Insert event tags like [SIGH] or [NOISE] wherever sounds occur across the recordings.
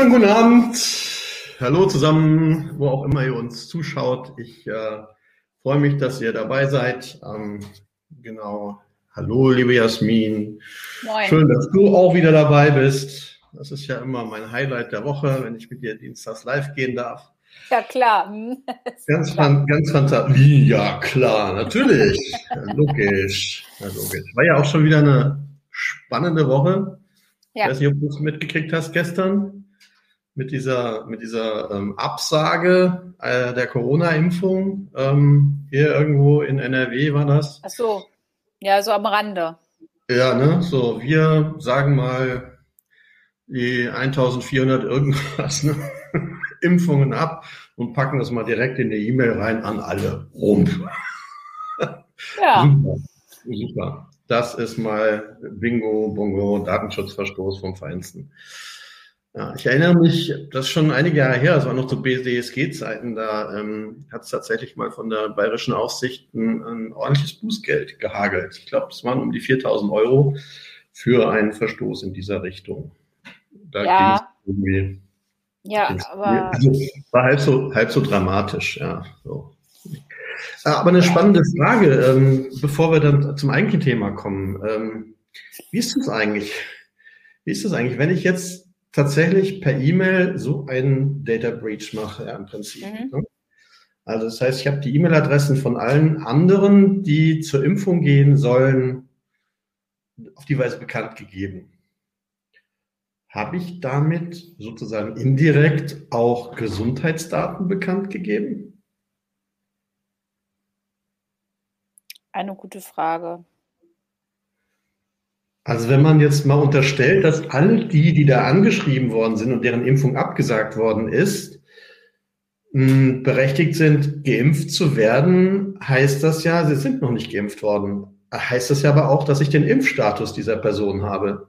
Wunderschönen guten Abend. Hallo zusammen, wo auch immer ihr uns zuschaut. Ich äh, freue mich, dass ihr dabei seid. Ähm, genau. Hallo, liebe Jasmin. Moin. Schön, dass du auch wieder dabei bist. Das ist ja immer mein Highlight der Woche, wenn ich mit dir dienstags live gehen darf. Ja, klar. [LAUGHS] Ganz, fan ganz fantastisch. Wie? Ja, klar, natürlich. [LAUGHS] logisch. Ja, logisch. War ja auch schon wieder eine spannende Woche. Ja. Ich weiß nicht, ob du es mitgekriegt hast gestern mit dieser, mit dieser ähm, Absage äh, der Corona-Impfung. Ähm, hier irgendwo in NRW war das. Ach so, ja, so am Rande. Ja, ne, so, wir sagen mal die 1400 irgendwas ne? [LAUGHS] Impfungen ab und packen das mal direkt in die E-Mail rein an alle. Rumpf. Ja. [LAUGHS] Super. Super. Das ist mal Bingo, Bongo, Datenschutzverstoß vom Feinsten. Ja, ich erinnere mich, das ist schon einige Jahre her, das war noch zu BDSG-Zeiten, da ähm, hat es tatsächlich mal von der bayerischen Aufsicht ein, ein ordentliches Bußgeld gehagelt. Ich glaube, es waren um die 4000 Euro für einen Verstoß in dieser Richtung. Da ja. irgendwie. Ja, aber. Also, war halb so, halb so dramatisch, ja. So. Äh, aber eine spannende Frage, ähm, bevor wir dann zum eigentlichen Thema kommen. Ähm, wie ist das eigentlich? Wie ist das eigentlich, wenn ich jetzt tatsächlich per E-Mail so einen Data Breach mache, ja, im Prinzip? Mhm. Ne? Also das heißt, ich habe die E-Mail-Adressen von allen anderen, die zur Impfung gehen sollen, auf die Weise bekannt gegeben. Habe ich damit sozusagen indirekt auch Gesundheitsdaten bekannt gegeben? Eine gute Frage. Also wenn man jetzt mal unterstellt, dass all die, die da angeschrieben worden sind und deren Impfung abgesagt worden ist, berechtigt sind, geimpft zu werden, heißt das ja, sie sind noch nicht geimpft worden. Heißt das ja aber auch, dass ich den Impfstatus dieser Person habe.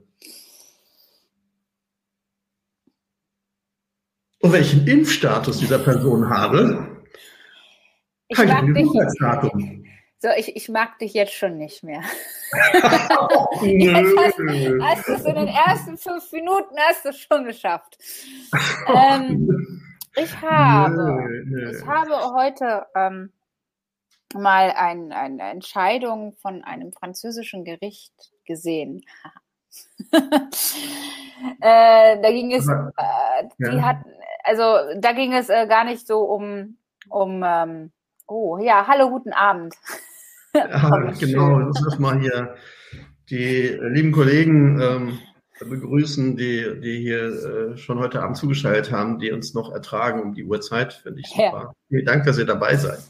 Und wenn ich den Impfstatus dieser Person habe, ich habe ich ein Gesundheitsdatum. So, ich, ich mag dich jetzt schon nicht mehr. [LAUGHS] jetzt hast, hast du es in den ersten fünf Minuten hast du schon geschafft. Ähm, ich habe, ich habe heute ähm, mal ein, eine Entscheidung von einem französischen Gericht gesehen. [LAUGHS] äh, da ging es, äh, die ja. hat, also da ging es äh, gar nicht so um, um ähm, Oh ja, hallo, guten Abend. Ja, genau, das ist mal hier die lieben Kollegen ähm, begrüßen, die, die hier äh, schon heute Abend zugeschaltet haben, die uns noch ertragen um die Uhrzeit. Finde ich super. Ja. Vielen Dank, dass ihr dabei seid.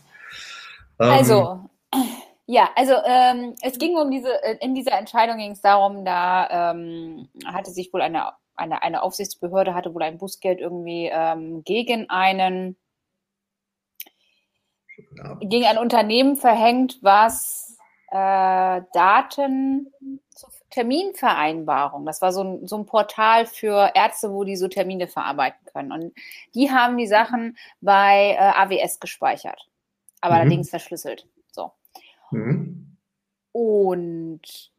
Ähm, also, [CLEARS THROAT] ja, also ähm, es ging um diese, in dieser Entscheidung ging es darum, da ähm, hatte sich wohl eine, eine, eine Aufsichtsbehörde, hatte wohl ein Bußgeld irgendwie ähm, gegen einen gegen ein Unternehmen verhängt, was äh, Daten zur Terminvereinbarung, das war so ein, so ein Portal für Ärzte, wo die so Termine verarbeiten können. Und die haben die Sachen bei äh, AWS gespeichert, aber mhm. allerdings verschlüsselt. So. Mhm. Und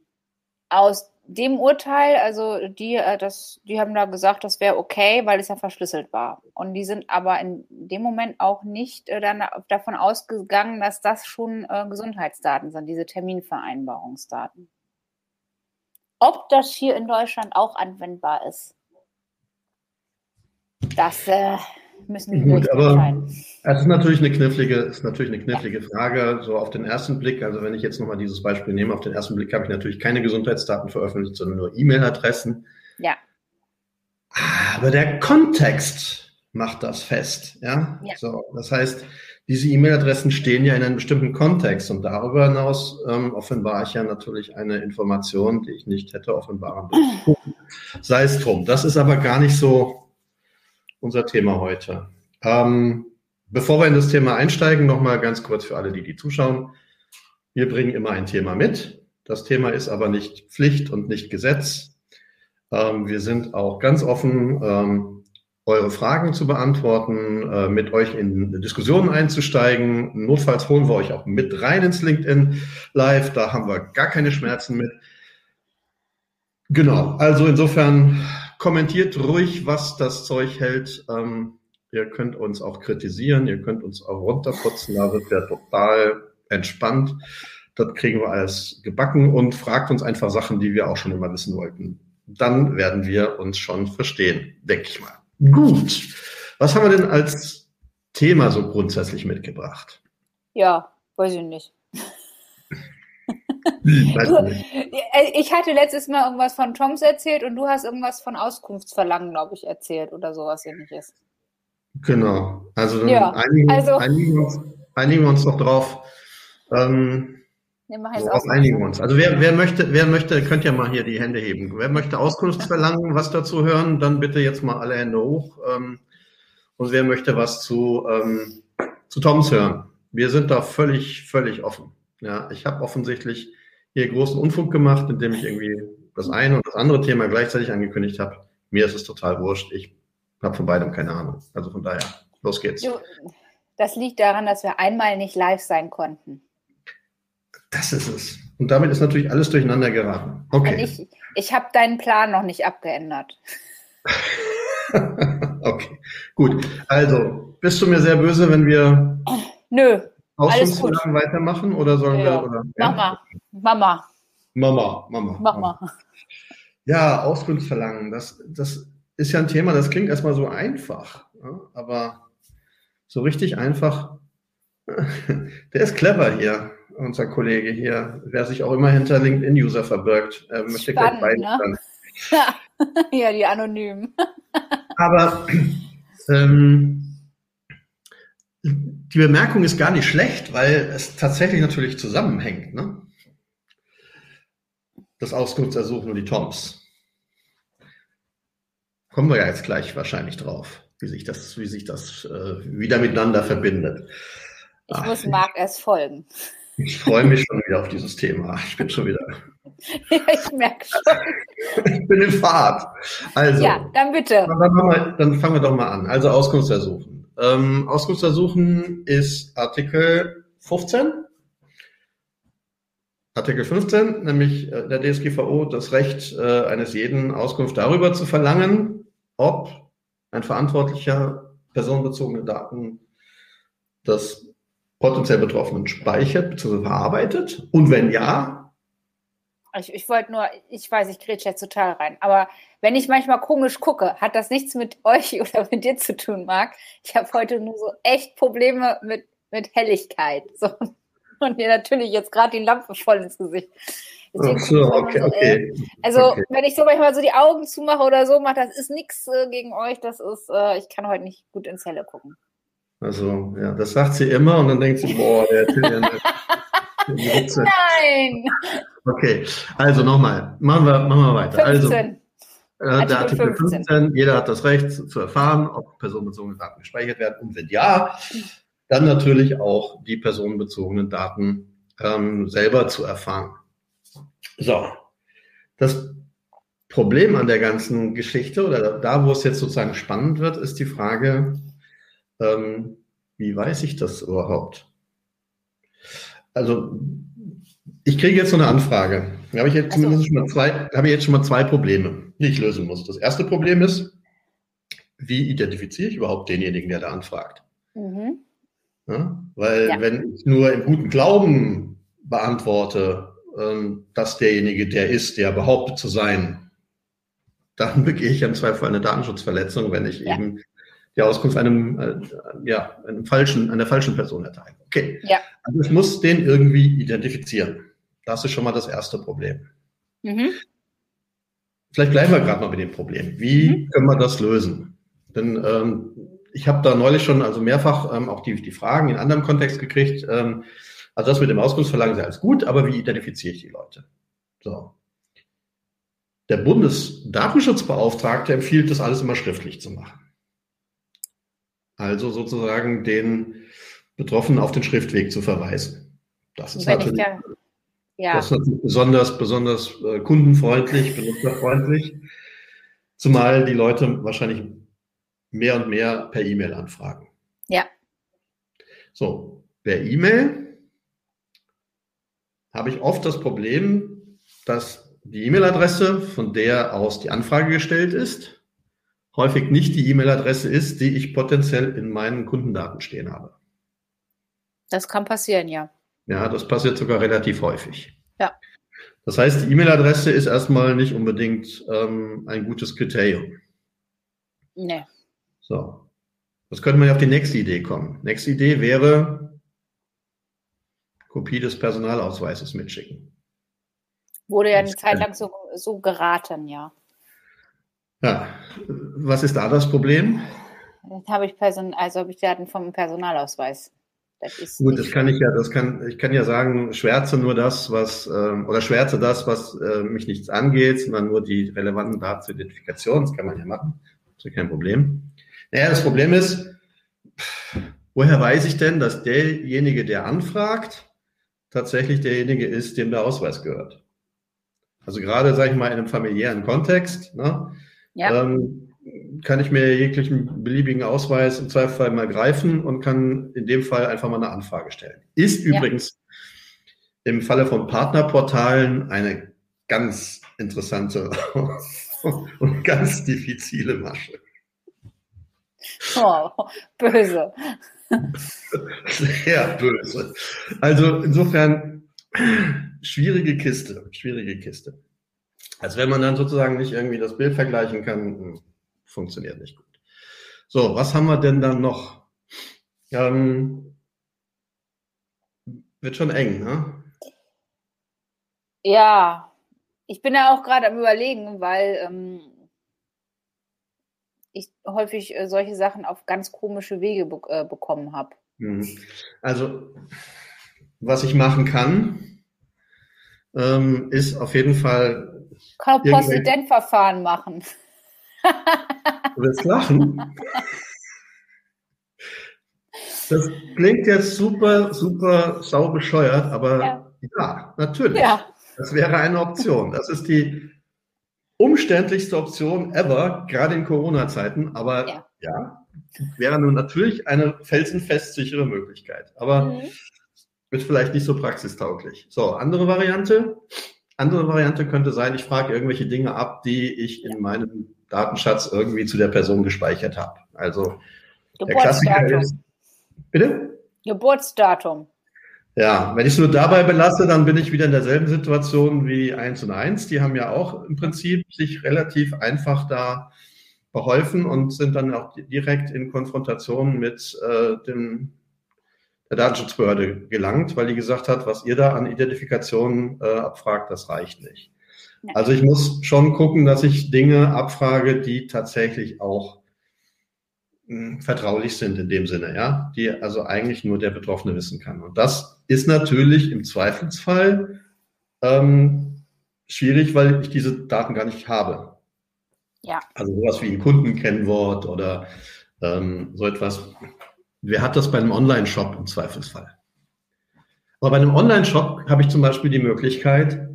aus dem Urteil, also die, äh, das, die haben da gesagt, das wäre okay, weil es ja verschlüsselt war. Und die sind aber in dem Moment auch nicht äh, dann davon ausgegangen, dass das schon äh, Gesundheitsdaten sind, diese Terminvereinbarungsdaten. Ob das hier in Deutschland auch anwendbar ist, das äh, müssen die Gut, aber es ist natürlich eine knifflige, ist natürlich eine knifflige ja. Frage, so auf den ersten Blick. Also wenn ich jetzt nochmal dieses Beispiel nehme, auf den ersten Blick habe ich natürlich keine Gesundheitsdaten veröffentlicht, sondern nur E-Mail-Adressen. Ja. Aber der Kontext macht das fest. Ja. ja. So, das heißt, diese E-Mail-Adressen stehen ja in einem bestimmten Kontext und darüber hinaus ähm, offenbare ich ja natürlich eine Information, die ich nicht hätte offenbaren dürfen. [CLEARS THROAT] Sei es drum. Das ist aber gar nicht so unser Thema heute. Ähm, bevor wir in das Thema einsteigen, nochmal ganz kurz für alle, die die zuschauen. Wir bringen immer ein Thema mit. Das Thema ist aber nicht Pflicht und nicht Gesetz. Ähm, wir sind auch ganz offen, ähm, eure Fragen zu beantworten, äh, mit euch in Diskussionen einzusteigen. Notfalls holen wir euch auch mit rein ins LinkedIn Live. Da haben wir gar keine Schmerzen mit. Genau. Also insofern kommentiert ruhig, was das Zeug hält. Ähm, ihr könnt uns auch kritisieren, ihr könnt uns auch runterputzen, da wird wir total entspannt. Das kriegen wir alles gebacken und fragt uns einfach Sachen, die wir auch schon immer wissen wollten. Dann werden wir uns schon verstehen, denke ich mal. Gut. Was haben wir denn als Thema so grundsätzlich mitgebracht? Ja, weiß ich nicht. [LAUGHS] du, äh, ich hatte letztes Mal irgendwas von Toms erzählt und du hast irgendwas von Auskunftsverlangen, glaube ich, erzählt oder sowas ähnliches. Genau. Also dann ja, einigen, also, einigen, wir uns, einigen wir uns doch drauf. Ähm, Worauf einigen wir uns. Also wer, wer möchte, wer möchte, könnt ja mal hier die Hände heben. Wer möchte Auskunftsverlangen, was dazu hören, dann bitte jetzt mal alle Hände hoch. Ähm, und wer möchte was zu, ähm, zu Toms hören? Wir sind da völlig, völlig offen. Ja, ich habe offensichtlich hier großen Unfug gemacht, indem ich irgendwie das eine und das andere Thema gleichzeitig angekündigt habe. Mir ist es total wurscht. Ich habe von beidem keine Ahnung. Also von daher, los geht's. Das liegt daran, dass wir einmal nicht live sein konnten. Das ist es. Und damit ist natürlich alles durcheinander geraten. Okay. Und ich, ich habe deinen Plan noch nicht abgeändert. [LAUGHS] okay, gut. Also, bist du mir sehr böse, wenn wir Nö, Ausführungsfragen weitermachen oder sollen ja. wir? Oder, ja? Mama, Mama. Mama, Mama. Mama. Ja, Auskunftsverlangen, das, das ist ja ein Thema, das klingt erstmal so einfach, aber so richtig einfach, [LAUGHS] der ist clever hier unser Kollege hier, wer sich auch immer hinter LinkedIn-User verbirgt. Er möchte Spannend, gleich ne? [LAUGHS] ja, die Anonymen. Aber ähm, die Bemerkung ist gar nicht schlecht, weil es tatsächlich natürlich zusammenhängt. Ne? Das Auskunftsersuchen und die Toms. Kommen wir ja jetzt gleich wahrscheinlich drauf, wie sich das, wie sich das äh, wieder miteinander verbindet. Ich Ach, muss Marc erst folgen. Ich freue mich schon wieder auf dieses Thema. Ich bin schon wieder. ja, [LAUGHS] ich merke schon. ich bin in Fahrt. Also. Ja, dann bitte. Dann, wir, dann fangen wir doch mal an. Also Auskunftsersuchen. Ähm, Auskunftsersuchen ist Artikel 15. Artikel 15, nämlich äh, der DSGVO, das Recht äh, eines jeden Auskunft darüber zu verlangen, ob ein Verantwortlicher personenbezogene Daten des potenziell Betroffenen speichert bzw. verarbeitet? Und wenn ja? Ich, ich wollte nur, ich weiß, ich grätsche jetzt total rein, aber wenn ich manchmal komisch gucke, hat das nichts mit euch [LAUGHS] oder mit dir zu tun, Marc. Ich habe heute nur so echt Probleme mit, mit Helligkeit. So. Und mir natürlich jetzt gerade die Lampe voll ins Gesicht. Deswegen Ach so, okay, so, okay. Also, okay. wenn ich so manchmal so die Augen zumache oder so mache, das ist nichts äh, gegen euch. Das ist, äh, ich kann heute nicht gut ins Helle gucken. Also, ja, das sagt sie immer und dann denkt sie, boah, der nicht. [LAUGHS] Nein! Okay, also nochmal, machen wir, machen wir weiter. 15. Also, äh, der Artikel 15. 15, jeder hat das Recht zu erfahren, ob personenbezogene Daten gespeichert werden und wenn ja, dann natürlich auch die personenbezogenen Daten ähm, selber zu erfahren. So, das Problem an der ganzen Geschichte oder da, wo es jetzt sozusagen spannend wird, ist die Frage, ähm, wie weiß ich das überhaupt? Also, ich kriege jetzt so eine Anfrage. Da habe ich jetzt also. zumindest schon mal zwei, habe ich jetzt schon mal zwei Probleme, die ich lösen muss. Das erste Problem ist, wie identifiziere ich überhaupt denjenigen, der da anfragt? Mhm. Ja, weil ja. wenn ich nur im guten Glauben beantworte, ähm, dass derjenige der ist, der behauptet zu sein, dann [LAUGHS] begehe ich im Zweifel eine Datenschutzverletzung, wenn ich ja. eben die Auskunft einem, äh, ja, einem falschen, einer falschen Person erteilen. Okay. Ja. Also ich muss den irgendwie identifizieren. Das ist schon mal das erste Problem. Mhm. Vielleicht bleiben wir gerade mal mit dem Problem. Wie mhm. können wir das lösen? Denn ähm, ich habe da neulich schon also mehrfach ähm, auch die, die Fragen in anderem Kontext gekriegt. Ähm, also das mit dem Auskunftsverlangen ist alles gut, aber wie identifiziere ich die Leute? So. Der Bundesdatenschutzbeauftragte empfiehlt, das alles immer schriftlich zu machen. Also sozusagen den Betroffenen auf den Schriftweg zu verweisen. Das ist natürlich, da, ja. das ist natürlich besonders, besonders äh, kundenfreundlich, benutzerfreundlich, zumal die Leute wahrscheinlich mehr und mehr per E-Mail anfragen. Ja. So, per E-Mail habe ich oft das Problem, dass die E-Mail-Adresse, von der aus die Anfrage gestellt ist, häufig nicht die E-Mail-Adresse ist, die ich potenziell in meinen Kundendaten stehen habe. Das kann passieren, ja. Ja, das passiert sogar relativ häufig. Ja. Das heißt, die E-Mail-Adresse ist erstmal nicht unbedingt ähm, ein gutes Kriterium. Nee. So. Das könnte man ja auf die nächste Idee kommen. Nächste Idee wäre Kopie des Personalausweises mitschicken. Wurde ja eine Zeit lang so, so geraten, ja. Ja, was ist da das Problem? Jetzt habe ich Person, also habe ich Daten vom Personalausweis. Das Gut, das kann ich ja, das kann, ich kann ja sagen, schwärze nur das, was, ähm, oder schwärze das, was äh, mich nichts angeht, sondern nur die relevanten Daten zur Identifikation. Das kann man ja machen. Das ist ja kein Problem. Naja, das Problem ist, woher weiß ich denn, dass derjenige, der anfragt, tatsächlich derjenige ist, dem der Ausweis gehört? Also gerade, sage ich mal, in einem familiären Kontext, ne, ja. ähm, kann ich mir jeglichen beliebigen Ausweis im Zweifelsfall mal greifen und kann in dem Fall einfach mal eine Anfrage stellen. Ist ja. übrigens im Falle von Partnerportalen eine ganz interessante [LAUGHS] und ganz diffizile Masche. Oh, böse. Sehr böse. Also insofern schwierige Kiste, schwierige Kiste. Also wenn man dann sozusagen nicht irgendwie das Bild vergleichen kann, hm, funktioniert nicht gut. So, was haben wir denn dann noch? Ähm, wird schon eng, ne? Ja, ich bin ja auch gerade am Überlegen, weil ähm, ich häufig äh, solche Sachen auf ganz komische Wege be äh, bekommen habe. Mhm. Also, was ich machen kann, ähm, ist auf jeden Fall. Kann auch Postident-Verfahren machen. Du willst lachen? Das klingt jetzt super, super sau bescheuert, aber ja, ja natürlich. Ja. Das wäre eine Option. Das ist die umständlichste Option ever, gerade in Corona-Zeiten. Aber ja. ja, wäre nun natürlich eine felsenfest sichere Möglichkeit. Aber mhm. wird vielleicht nicht so praxistauglich. So, andere Variante. Andere Variante könnte sein, ich frage irgendwelche Dinge ab, die ich in meinem Datenschatz irgendwie zu der Person gespeichert habe. Also der Klassiker ist. Bitte? Geburtsdatum. Ja, wenn ich es nur dabei belasse, dann bin ich wieder in derselben Situation wie 1 und 1. Die haben ja auch im Prinzip sich relativ einfach da beholfen und sind dann auch direkt in Konfrontation mit äh, dem, der Datenschutzbehörde gelangt, weil die gesagt hat, was ihr da an Identifikation äh, abfragt, das reicht nicht. Also ich muss schon gucken, dass ich Dinge abfrage, die tatsächlich auch hm, vertraulich sind in dem Sinne, ja, die also eigentlich nur der Betroffene wissen kann. Und das ist natürlich im Zweifelsfall ähm, schwierig, weil ich diese Daten gar nicht habe. Ja. Also sowas wie ein Kundenkennwort oder ähm, so etwas. Wer hat das bei einem Online-Shop im Zweifelsfall? Aber bei einem Online-Shop habe ich zum Beispiel die Möglichkeit,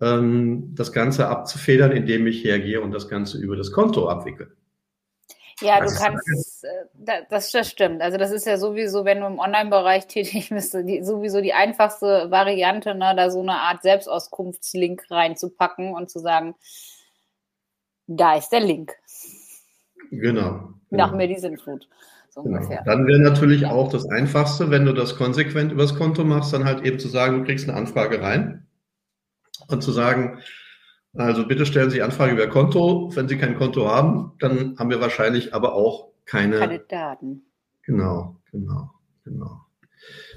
ähm, das Ganze abzufedern, indem ich hergehe und das Ganze über das Konto abwickle. Ja, du kannst, äh, das, das stimmt. Also das ist ja sowieso, wenn du im Online-Bereich tätig bist, die, sowieso die einfachste Variante, ne, da so eine Art Selbstauskunftslink reinzupacken und zu sagen, da ist der Link. Genau. Nach genau. mir die Sinnflut. So genau. Dann wäre natürlich ja. auch das Einfachste, wenn du das konsequent übers Konto machst, dann halt eben zu sagen, du kriegst eine Anfrage rein und zu sagen, also bitte stellen Sie Anfrage über Konto. Wenn Sie kein Konto haben, dann haben wir wahrscheinlich aber auch keine, keine Daten. Genau, genau, genau.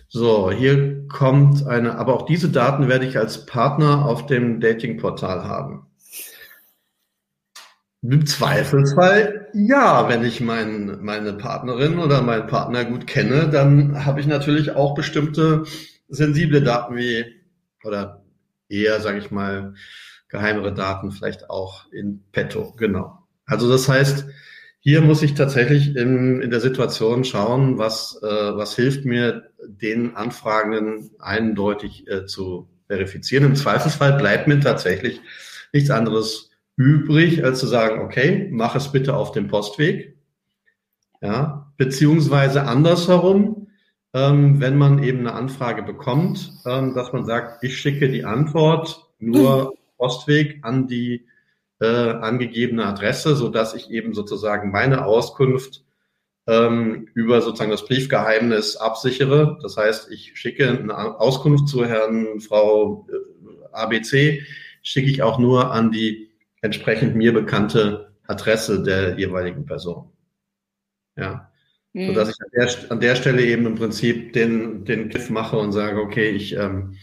So, hier kommt eine, aber auch diese Daten werde ich als Partner auf dem Datingportal haben. Im Zweifelsfall ja, wenn ich mein, meine Partnerin oder meinen Partner gut kenne, dann habe ich natürlich auch bestimmte sensible Daten wie oder eher, sage ich mal, geheimere Daten vielleicht auch in petto. Genau. Also das heißt, hier muss ich tatsächlich in, in der Situation schauen, was, äh, was hilft mir, den Anfragenden eindeutig äh, zu verifizieren. Im Zweifelsfall bleibt mir tatsächlich nichts anderes übrig, als zu sagen, okay, mach es bitte auf dem Postweg. Ja, beziehungsweise andersherum, wenn man eben eine Anfrage bekommt, ähm, dass man sagt, ich schicke die Antwort nur Postweg an die äh, angegebene Adresse, so dass ich eben sozusagen meine Auskunft ähm, über sozusagen das Briefgeheimnis absichere. Das heißt, ich schicke eine Auskunft zu Herrn Frau äh, ABC, schicke ich auch nur an die entsprechend mir bekannte Adresse der jeweiligen Person. Ja. Mhm. Sodass ich an der, an der Stelle eben im Prinzip den, den Griff mache und sage, okay, ich, ähm,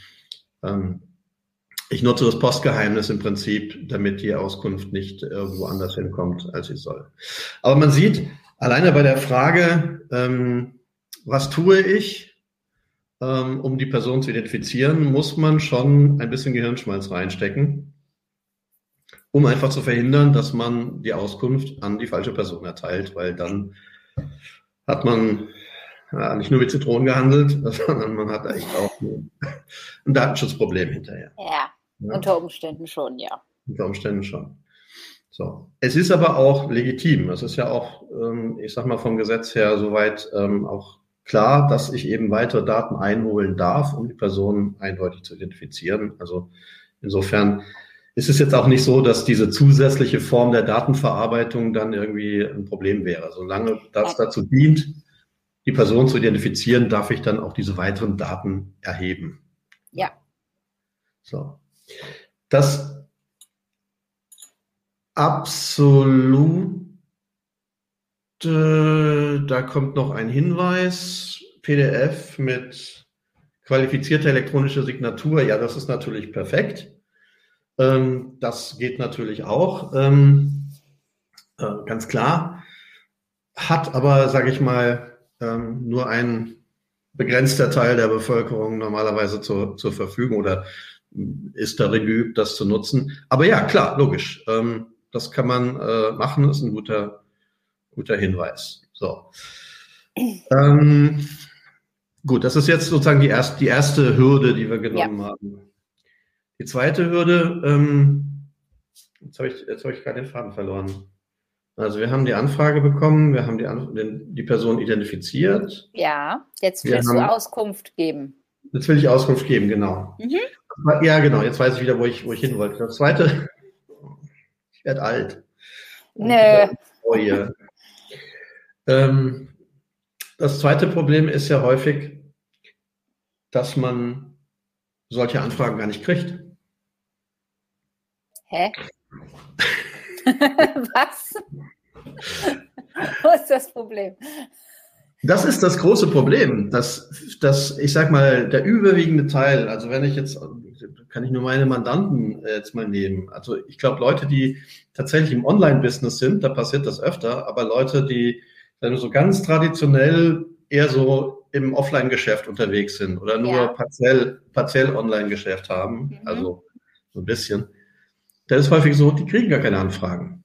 ähm, ich nutze das Postgeheimnis im Prinzip, damit die Auskunft nicht irgendwo anders hinkommt, als sie soll. Aber man sieht, alleine bei der Frage, ähm, was tue ich, ähm, um die Person zu identifizieren, muss man schon ein bisschen Gehirnschmalz reinstecken, um einfach zu verhindern, dass man die Auskunft an die falsche Person erteilt, weil dann hat man ja, nicht nur mit Zitronen gehandelt, [LAUGHS] sondern man hat echt auch ein Datenschutzproblem hinterher. Ja, ja, unter Umständen schon, ja. Unter Umständen schon. So. Es ist aber auch legitim. Es ist ja auch, ähm, ich sag mal, vom Gesetz her soweit ähm, auch klar, dass ich eben weitere Daten einholen darf, um die Person eindeutig zu identifizieren. Also insofern ist es jetzt auch nicht so, dass diese zusätzliche Form der Datenverarbeitung dann irgendwie ein Problem wäre. Solange das dazu dient, die Person zu identifizieren, darf ich dann auch diese weiteren Daten erheben. Ja. So. Das absolute, da kommt noch ein Hinweis, PDF mit qualifizierter elektronischer Signatur. Ja, das ist natürlich perfekt. Ähm, das geht natürlich auch, ähm, äh, ganz klar. Hat aber, sage ich mal, ähm, nur ein begrenzter Teil der Bevölkerung normalerweise zur, zur Verfügung oder ist darin geübt, das zu nutzen. Aber ja, klar, logisch. Ähm, das kann man äh, machen, ist ein guter, guter Hinweis. So. Ähm, gut, das ist jetzt sozusagen die, erst, die erste Hürde, die wir genommen ja. haben. Die zweite Hürde, ähm, jetzt habe ich, jetzt hab ich gerade den Faden verloren. Also wir haben die Anfrage bekommen, wir haben die, die Person identifiziert. Ja, jetzt willst wir du Auskunft geben. Jetzt will ich Auskunft geben, genau. Mhm. Ja, genau, jetzt weiß ich wieder, wo ich, wo ich hin wollte. Das zweite, [LAUGHS] ich werde alt. Nö. Oh, ähm, das zweite Problem ist ja häufig, dass man solche Anfragen gar nicht kriegt. Hä? [LAUGHS] Was? Wo ist das Problem? Das ist das große Problem, dass, dass ich sag mal, der überwiegende Teil, also wenn ich jetzt, kann ich nur meine Mandanten jetzt mal nehmen. Also ich glaube, Leute, die tatsächlich im Online-Business sind, da passiert das öfter, aber Leute, die so ganz traditionell eher so im Offline-Geschäft unterwegs sind oder nur ja. partiell, partiell Online-Geschäft haben, mhm. also so ein bisschen, da ist häufig so, die kriegen gar keine Anfragen.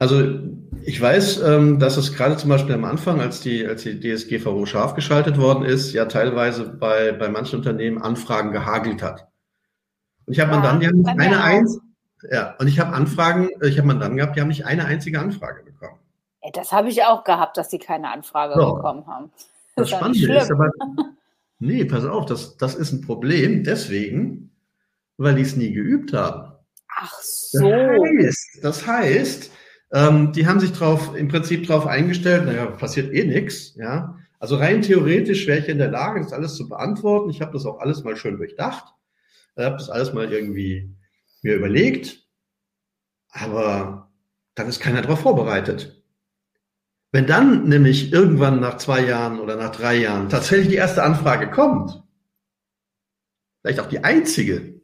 Also ich weiß, ähm, dass es gerade zum Beispiel am Anfang, als die, als die DSGVO scharf geschaltet worden ist, ja teilweise bei, bei manchen Unternehmen Anfragen gehagelt hat. Und ich habe ja, dann, die haben nicht eine einzige, ja, und ich habe Anfragen, ich habe Mandanten gehabt, die haben nicht eine einzige Anfrage bekommen. Das habe ich auch gehabt, dass sie keine Anfrage so. bekommen haben. Das, das Spannende ist aber, [LAUGHS] nee, pass auf, das, das ist ein Problem deswegen, weil die es nie geübt haben. Ach so. Das heißt, das heißt ähm, die haben sich drauf, im Prinzip darauf eingestellt, naja, passiert eh nichts, ja. Also rein theoretisch wäre ich in der Lage, das alles zu beantworten. Ich habe das auch alles mal schön durchdacht. Ich habe das alles mal irgendwie mir überlegt. Aber dann ist keiner darauf vorbereitet. Wenn dann nämlich irgendwann nach zwei Jahren oder nach drei Jahren tatsächlich die erste Anfrage kommt, vielleicht auch die einzige,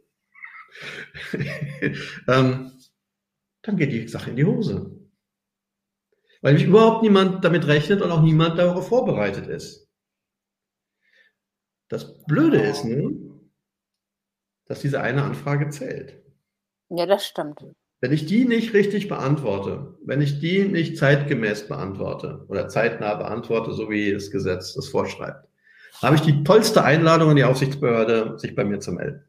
[LAUGHS] ähm, dann geht die Sache in die Hose. Weil nämlich überhaupt niemand damit rechnet und auch niemand darauf vorbereitet ist. Das Blöde ist nun, dass diese eine Anfrage zählt. Ja, das stimmt. Wenn ich die nicht richtig beantworte, wenn ich die nicht zeitgemäß beantworte oder zeitnah beantworte, so wie das Gesetz das vorschreibt, habe ich die tollste Einladung an die Aufsichtsbehörde, sich bei mir zu melden.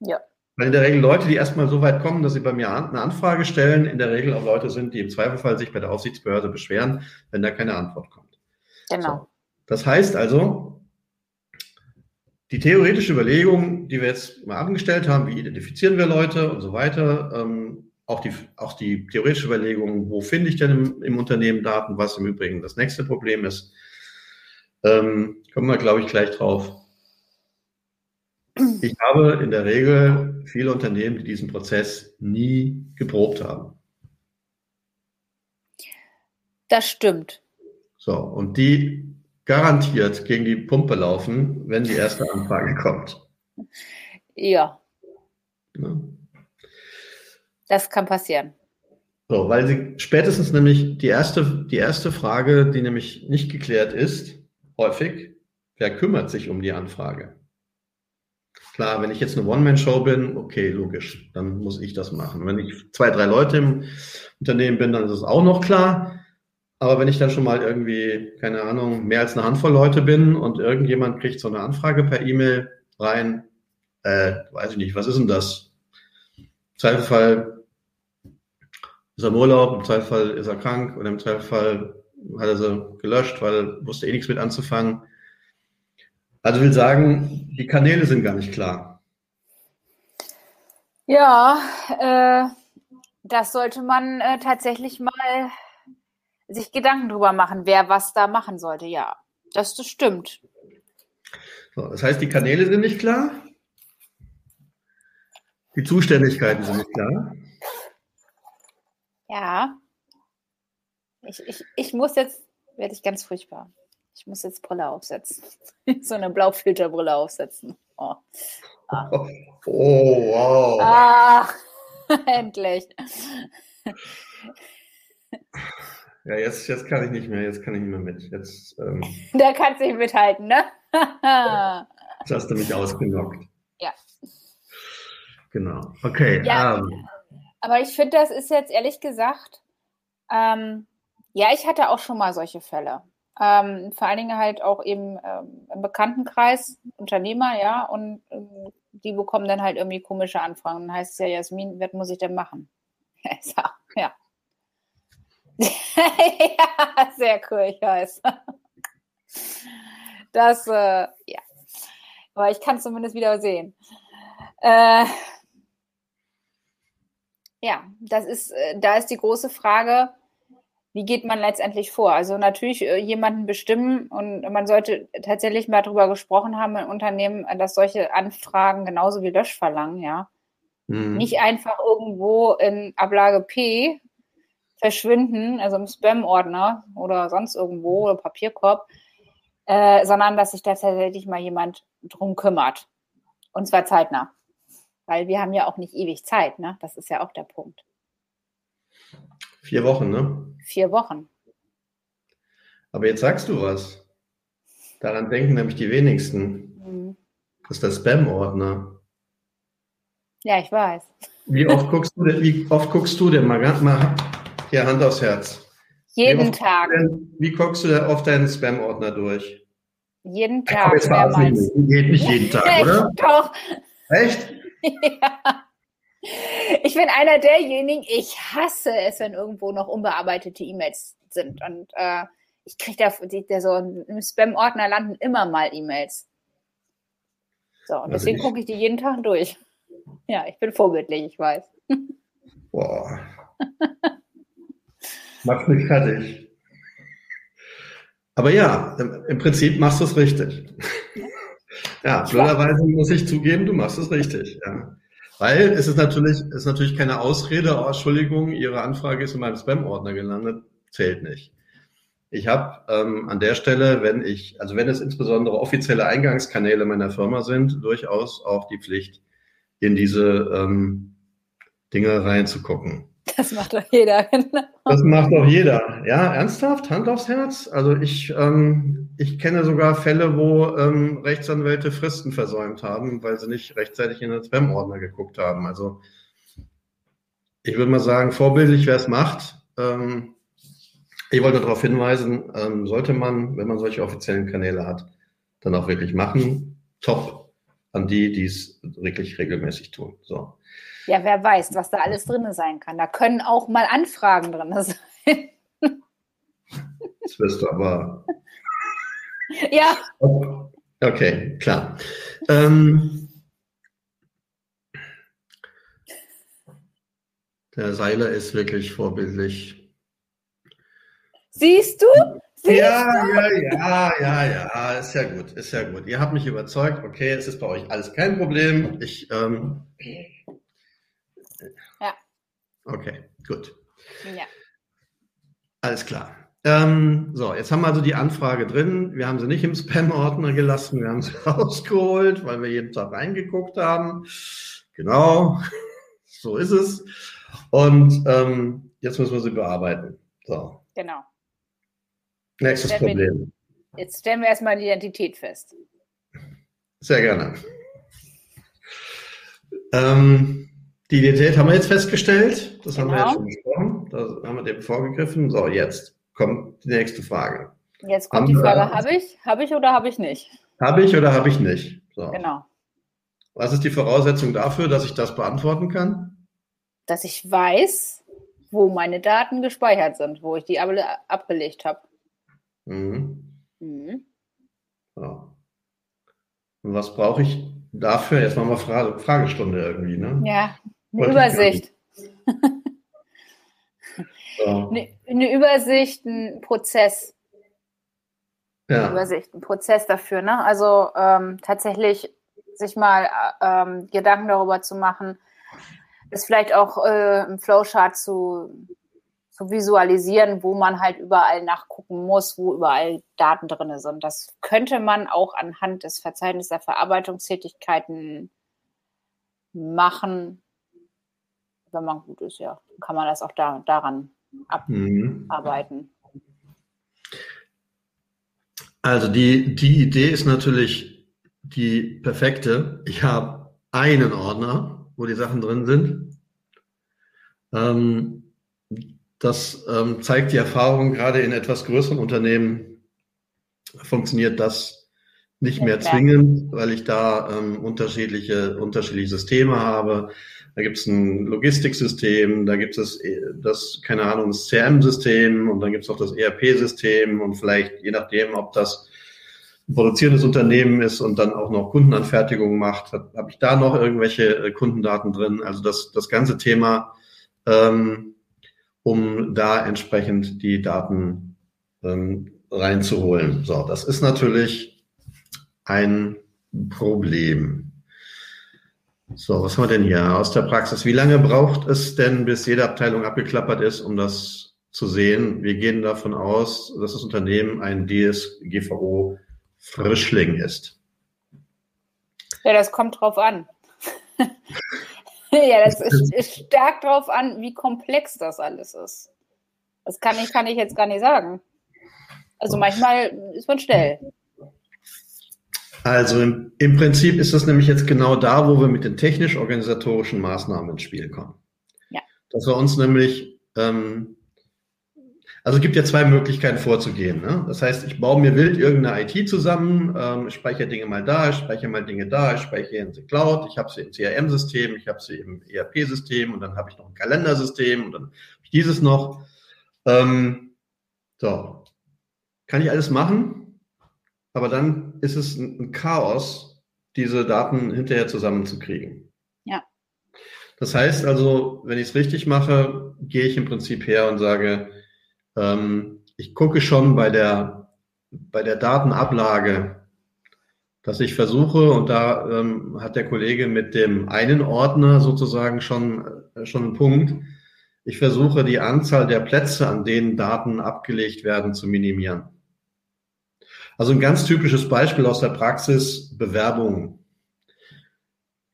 Ja. Weil in der Regel Leute, die erstmal so weit kommen, dass sie bei mir eine Anfrage stellen, in der Regel auch Leute sind, die im Zweifelfall sich bei der Aufsichtsbehörde beschweren, wenn da keine Antwort kommt. Genau. So. Das heißt also, die theoretische Überlegung, die wir jetzt mal angestellt haben, wie identifizieren wir Leute und so weiter, ähm, auch, die, auch die theoretische Überlegung, wo finde ich denn im, im, Unternehmen Daten, was im Übrigen das nächste Problem ist, ähm, kommen wir, glaube ich, gleich drauf. Ich habe in der Regel viele Unternehmen, die diesen Prozess nie geprobt haben. Das stimmt. So, und die garantiert gegen die Pumpe laufen, wenn die erste Anfrage kommt. Ja. ja. Das kann passieren. So, weil sie spätestens nämlich die erste, die erste Frage, die nämlich nicht geklärt ist, häufig, wer kümmert sich um die Anfrage? Klar, wenn ich jetzt eine One-Man-Show bin, okay, logisch, dann muss ich das machen. Wenn ich zwei, drei Leute im Unternehmen bin, dann ist es auch noch klar. Aber wenn ich dann schon mal irgendwie, keine Ahnung, mehr als eine Handvoll Leute bin und irgendjemand kriegt so eine Anfrage per E-Mail rein, äh, weiß ich nicht, was ist denn das? Im Zweifelsfall ist er im Urlaub, im Zweifelsfall ist er krank oder im Zweifelsfall hat er sie gelöscht, weil wusste eh nichts mit anzufangen. Also will sagen, die Kanäle sind gar nicht klar. Ja, äh, das sollte man äh, tatsächlich mal sich Gedanken drüber machen, wer was da machen sollte. Ja, das, das stimmt. So, das heißt, die Kanäle sind nicht klar. Die Zuständigkeiten sind nicht klar. Ja. Ich, ich, ich muss jetzt, werde ich ganz furchtbar. Ich muss jetzt Brille aufsetzen. [LAUGHS] so eine Blaufilterbrille aufsetzen. Oh, ah. [LAUGHS] oh wow. Ah, [LAUGHS] endlich. Ja, jetzt, jetzt kann ich nicht mehr, jetzt kann ich nicht mehr mit. Jetzt, ähm, [LAUGHS] da kannst du nicht mithalten, ne? jetzt hast du mich ausgenockt. Ja. Genau. Okay. Ja, ähm, aber ich finde, das ist jetzt ehrlich gesagt, ähm, ja, ich hatte auch schon mal solche Fälle. Ähm, vor allen Dingen halt auch eben ähm, im Bekanntenkreis, Unternehmer, ja, und ähm, die bekommen dann halt irgendwie komische Anfragen. Dann heißt es ja, Jasmin, was muss ich denn machen? [LAUGHS] ja. ja, [LAUGHS] sehr cool, ich weiß. Das, äh, ja. Aber ich kann es zumindest wieder sehen. Äh, ja, das ist, äh, da ist die große Frage, wie geht man letztendlich vor? Also natürlich äh, jemanden bestimmen und man sollte tatsächlich mal darüber gesprochen haben im Unternehmen, dass solche Anfragen genauso wie Löschverlangen, ja, mhm. nicht einfach irgendwo in Ablage P verschwinden, also im Spam-Ordner oder sonst irgendwo oder Papierkorb, äh, sondern dass sich da tatsächlich mal jemand drum kümmert. Und zwar zeitnah. Weil wir haben ja auch nicht ewig Zeit, ne? Das ist ja auch der Punkt. Vier Wochen, ne? Vier Wochen. Aber jetzt sagst du was. Daran denken nämlich die wenigsten. Mhm. Das ist der Spam-Ordner. Ja, ich weiß. Wie oft guckst du denn, wie oft guckst du denn mal, mal hier, Hand aufs Herz. Jeden wie Tag. Denn, wie guckst du auf deinen Spam-Ordner durch? Jeden Tag. Jetzt mehrmals. Geht nicht jeden [LAUGHS] Tag, oder? [LAUGHS] Doch. Echt? ja. Ich bin einer derjenigen, ich hasse es, wenn irgendwo noch unbearbeitete E-Mails sind. Und äh, ich kriege da, da so im Spam-Ordner landen immer mal E-Mails. So, und also deswegen gucke ich die jeden Tag durch. Ja, ich bin vorbildlich, ich weiß. Boah. [LAUGHS] Macht mich fertig. Aber ja, im, Prinzip machst du es richtig. [LAUGHS] ja, blöderweise muss ich zugeben, du machst es richtig. Ja. Weil es ist natürlich, ist natürlich keine Ausrede, oh, Entschuldigung, Ihre Anfrage ist in meinem Spam-Ordner gelandet, zählt nicht. Ich habe ähm, an der Stelle, wenn ich, also wenn es insbesondere offizielle Eingangskanäle meiner Firma sind, durchaus auch die Pflicht, in diese ähm, Dinge reinzugucken. Das macht doch jeder, [LAUGHS] genau. Das macht doch jeder. Ja, ernsthaft? Hand aufs Herz? Also ich, ähm, ich kenne sogar Fälle, wo ähm, Rechtsanwälte Fristen versäumt haben, weil sie nicht rechtzeitig in den Spam-Ordner geguckt haben. Also ich würde mal sagen, vorbildlich, wer es macht. Ähm, ich wollte darauf hinweisen, ähm, sollte man, wenn man solche offiziellen Kanäle hat, dann auch wirklich machen. Top an die, die es wirklich regelmäßig tun. So. Ja, wer weiß, was da alles drin sein kann. Da können auch mal Anfragen drin sein. Das wirst du aber. Ja. Okay, klar. Ähm, der Seiler ist wirklich vorbildlich. Siehst du? Siehst ja, du? ja, ja, ja, ja, ist ja gut, ist ja gut. Ihr habt mich überzeugt, okay, es ist bei euch alles kein Problem. Ich, ähm, ja. Okay, gut. Ja. Alles klar. Ähm, so, jetzt haben wir also die Anfrage drin. Wir haben sie nicht im Spam-Ordner gelassen, wir haben sie [LAUGHS] rausgeholt, weil wir jeden Tag reingeguckt haben. Genau, [LAUGHS] so ist es. Und ähm, jetzt müssen wir sie bearbeiten. So. Genau. Nächstes jetzt Problem. Wir, jetzt stellen wir erstmal die Identität fest. Sehr gerne. Ähm, die Identität haben wir jetzt festgestellt. Das genau. haben wir jetzt schon besprochen. Da haben wir dem vorgegriffen. So, jetzt kommt die nächste Frage. Jetzt kommt Haben die Frage, habe ich, habe ich oder habe ich nicht? Habe ich oder habe ich nicht? So. Genau. Was ist die Voraussetzung dafür, dass ich das beantworten kann? Dass ich weiß, wo meine Daten gespeichert sind, wo ich die ab abgelegt habe. Mhm. Mhm. So. Und was brauche ich dafür? Jetzt machen wir Frage, Fragestunde irgendwie, ne? Ja, eine Übersicht. So. [LAUGHS] Eine, eine, Übersicht, ein Prozess. Ja. Eine Übersicht, ein Prozess dafür. Ne? Also ähm, tatsächlich sich mal ähm, Gedanken darüber zu machen, ist vielleicht auch äh, im Flowchart zu, zu visualisieren, wo man halt überall nachgucken muss, wo überall Daten drin sind. Das könnte man auch anhand des Verzeichnisses der Verarbeitungstätigkeiten machen, wenn man gut ist, ja. Kann man das auch da, daran Mhm. abarbeiten. Also die, die Idee ist natürlich die perfekte. Ich habe einen Ordner, wo die Sachen drin sind. Ähm, das ähm, zeigt die Erfahrung, gerade in etwas größeren Unternehmen funktioniert das nicht mehr zwingend, weil ich da ähm, unterschiedliche, unterschiedliche Systeme habe. Da gibt es ein Logistiksystem, da gibt es äh, das, keine Ahnung, das CRM-System und dann gibt es auch das ERP-System und vielleicht, je nachdem, ob das ein produzierendes Unternehmen ist und dann auch noch Kundenanfertigung macht, habe hab ich da noch irgendwelche äh, Kundendaten drin. Also das, das ganze Thema, ähm, um da entsprechend die Daten ähm, reinzuholen. So, das ist natürlich ein Problem. So, was haben wir denn hier aus der Praxis? Wie lange braucht es denn, bis jede Abteilung abgeklappert ist, um das zu sehen? Wir gehen davon aus, dass das Unternehmen ein DSGVO Frischling ist. Ja, das kommt drauf an. [LAUGHS] ja, das ist, ist stark drauf an, wie komplex das alles ist. Das kann ich, kann ich jetzt gar nicht sagen. Also manchmal ist man schnell. Also im, im, Prinzip ist das nämlich jetzt genau da, wo wir mit den technisch-organisatorischen Maßnahmen ins Spiel kommen. Ja. Dass wir uns nämlich, ähm, also es gibt ja zwei Möglichkeiten vorzugehen. Ne? Das heißt, ich baue mir wild irgendeine IT zusammen, ähm, ich speichere Dinge mal da, ich speichere mal Dinge da, ich speichere in der Cloud, ich habe sie im CRM-System, ich habe sie im ERP-System und dann habe ich noch ein Kalendersystem und dann habe ich dieses noch. Ähm, so, kann ich alles machen? Aber dann ist es ein Chaos, diese Daten hinterher zusammenzukriegen. Ja. Das heißt also, wenn ich es richtig mache, gehe ich im Prinzip her und sage, ähm, ich gucke schon bei der, bei der Datenablage, dass ich versuche, und da ähm, hat der Kollege mit dem einen Ordner sozusagen schon, äh, schon einen Punkt, ich versuche die Anzahl der Plätze, an denen Daten abgelegt werden, zu minimieren. Also ein ganz typisches Beispiel aus der Praxis, Bewerbungen.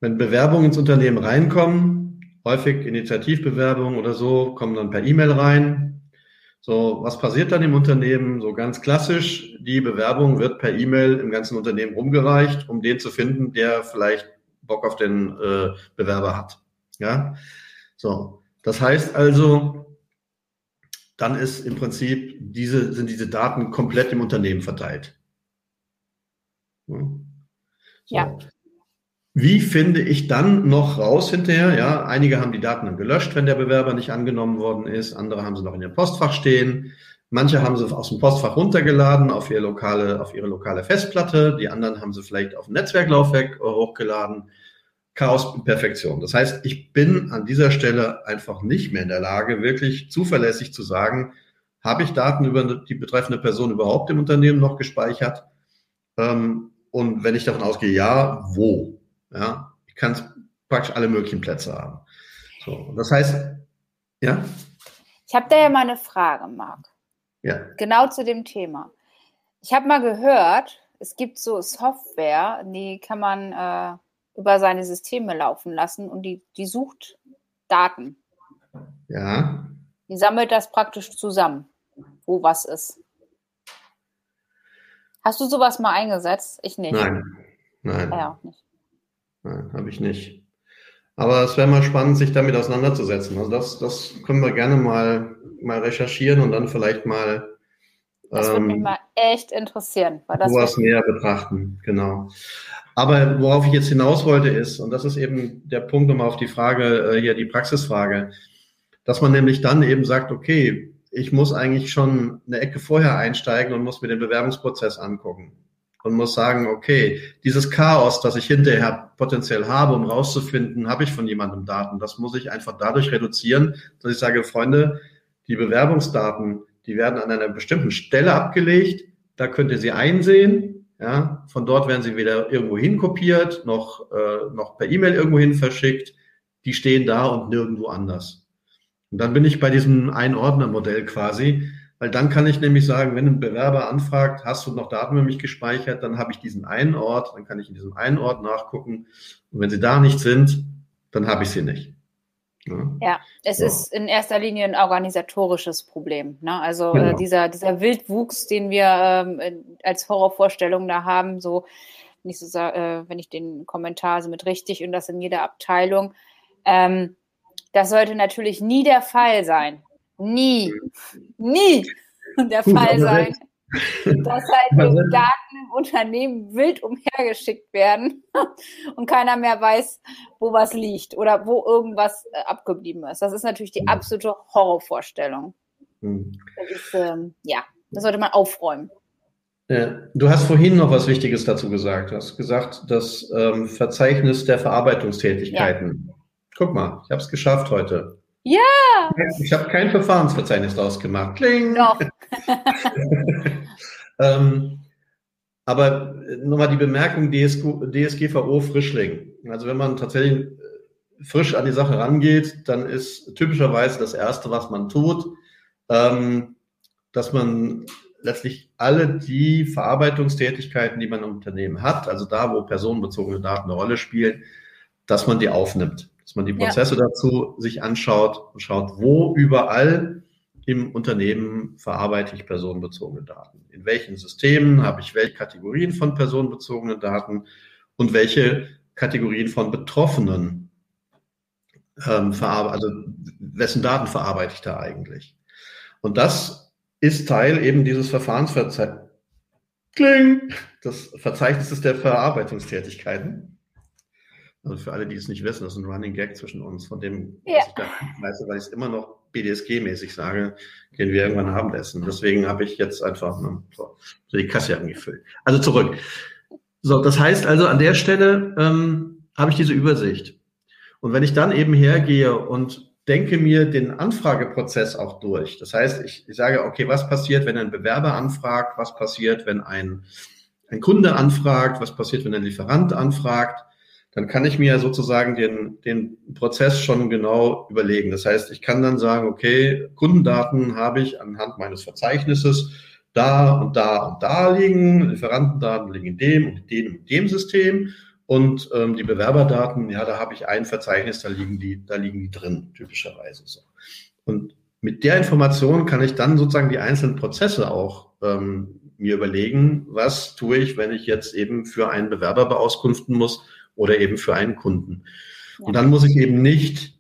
Wenn Bewerbungen ins Unternehmen reinkommen, häufig Initiativbewerbungen oder so, kommen dann per E-Mail rein. So, was passiert dann im Unternehmen? So ganz klassisch, die Bewerbung wird per E-Mail im ganzen Unternehmen rumgereicht, um den zu finden, der vielleicht Bock auf den äh, Bewerber hat. Ja, so. Das heißt also, dann ist im Prinzip diese, sind diese Daten komplett im Unternehmen verteilt. So. Ja. Wie finde ich dann noch raus hinterher? Ja, einige haben die Daten dann gelöscht, wenn der Bewerber nicht angenommen worden ist. Andere haben sie noch in ihrem Postfach stehen. Manche haben sie aus dem Postfach runtergeladen auf ihre lokale, auf ihre lokale Festplatte. Die anderen haben sie vielleicht auf ein Netzwerklaufwerk hochgeladen. Chaos und Perfektion. Das heißt, ich bin an dieser Stelle einfach nicht mehr in der Lage, wirklich zuverlässig zu sagen, habe ich Daten über die betreffende Person überhaupt im Unternehmen noch gespeichert? Ähm, und wenn ich davon ausgehe, ja, wo? Ja, ich kann praktisch alle möglichen Plätze haben. So, das heißt, ja? Ich habe da ja mal eine Frage, Marc. Ja. Genau zu dem Thema. Ich habe mal gehört, es gibt so Software, die kann man äh, über seine Systeme laufen lassen und die, die sucht Daten. Ja. Die sammelt das praktisch zusammen, wo was ist. Hast du sowas mal eingesetzt? Ich nicht. Nein. Nein. Ja, auch nicht. Nein, habe ich nicht. Aber es wäre mal spannend, sich damit auseinanderzusetzen. Also das, das können wir gerne mal, mal recherchieren und dann vielleicht mal das würde mich ähm, mal echt interessieren. Weil das sowas näher betrachten, genau. Aber worauf ich jetzt hinaus wollte ist, und das ist eben der Punkt um auf die Frage, äh, hier die Praxisfrage, dass man nämlich dann eben sagt, okay, ich muss eigentlich schon eine Ecke vorher einsteigen und muss mir den Bewerbungsprozess angucken und muss sagen, okay, dieses Chaos, das ich hinterher potenziell habe, um rauszufinden, habe ich von jemandem Daten, das muss ich einfach dadurch reduzieren, dass ich sage, Freunde, die Bewerbungsdaten, die werden an einer bestimmten Stelle abgelegt, da könnt ihr sie einsehen, ja, von dort werden sie wieder irgendwo hin kopiert, noch, äh, noch per E-Mail irgendwo hin verschickt, die stehen da und nirgendwo anders. Und dann bin ich bei diesem Einordnermodell quasi, weil dann kann ich nämlich sagen, wenn ein Bewerber anfragt, hast du noch Daten über mich gespeichert, dann habe ich diesen einen Ort, dann kann ich in diesem einen Ort nachgucken. Und wenn sie da nicht sind, dann habe ich sie nicht. Ja, ja es ja. ist in erster Linie ein organisatorisches Problem. Ne? Also äh, genau. äh, dieser, dieser Wildwuchs, den wir ähm, als Horrorvorstellung da haben, so, nicht so äh, wenn ich den Kommentar so mit richtig und das in jeder Abteilung, ähm, das sollte natürlich nie der Fall nie, nie [LAUGHS] der Fall sein, [LAUGHS] dass halt die Daten im Unternehmen wild umhergeschickt werden [LAUGHS] und keiner mehr weiß, wo was liegt oder wo irgendwas äh, abgeblieben ist. Das ist natürlich die absolute Horrorvorstellung. Mhm. Das ist, ähm, ja, das sollte man aufräumen. Du hast vorhin noch was Wichtiges dazu gesagt. Du hast gesagt, das ähm, Verzeichnis der Verarbeitungstätigkeiten. Ja. Guck mal, ich habe es geschafft heute. Ja! Ich habe kein Verfahrensverzeichnis daraus gemacht. Kling! Doch. [LAUGHS] ähm, aber nochmal die Bemerkung DSG, DSGVO Frischling. Also wenn man tatsächlich äh, frisch an die Sache rangeht, dann ist typischerweise das Erste, was man tut, ähm, dass man letztlich alle die Verarbeitungstätigkeiten, die man im Unternehmen hat, also da, wo personenbezogene Daten eine Rolle spielen, dass man die aufnimmt dass man die Prozesse ja. dazu sich anschaut und schaut, wo überall im Unternehmen verarbeite ich personenbezogene Daten. In welchen Systemen habe ich welche Kategorien von personenbezogenen Daten und welche Kategorien von Betroffenen ähm, also wessen Daten verarbeite ich da eigentlich? Und das ist Teil eben dieses Verfahrensverzeichnisses des Verzeichnisses der Verarbeitungstätigkeiten. Also für alle, die es nicht wissen, das ist ein Running Gag zwischen uns, von dem, ja. was ich da weiß, weil ich es immer noch BDSG-mäßig sage, gehen wir irgendwann Abendessen. Deswegen habe ich jetzt einfach ne, so, so die Kasse angefüllt. Also zurück. So, das heißt also, an der Stelle ähm, habe ich diese Übersicht. Und wenn ich dann eben hergehe und denke mir den Anfrageprozess auch durch. Das heißt, ich, ich sage, okay, was passiert, wenn ein Bewerber anfragt? Was passiert, wenn ein, ein Kunde anfragt? Was passiert, wenn ein Lieferant anfragt? Dann kann ich mir sozusagen den, den Prozess schon genau überlegen. Das heißt, ich kann dann sagen, okay, Kundendaten habe ich anhand meines Verzeichnisses da und da und da liegen, Lieferantendaten liegen in dem und dem und dem System und ähm, die Bewerberdaten, ja, da habe ich ein Verzeichnis, da liegen die, da liegen die drin, typischerweise so. Und mit der Information kann ich dann sozusagen die einzelnen Prozesse auch ähm, mir überlegen, was tue ich, wenn ich jetzt eben für einen Bewerber beauskunften muss, oder eben für einen Kunden. Ja. Und dann muss ich eben nicht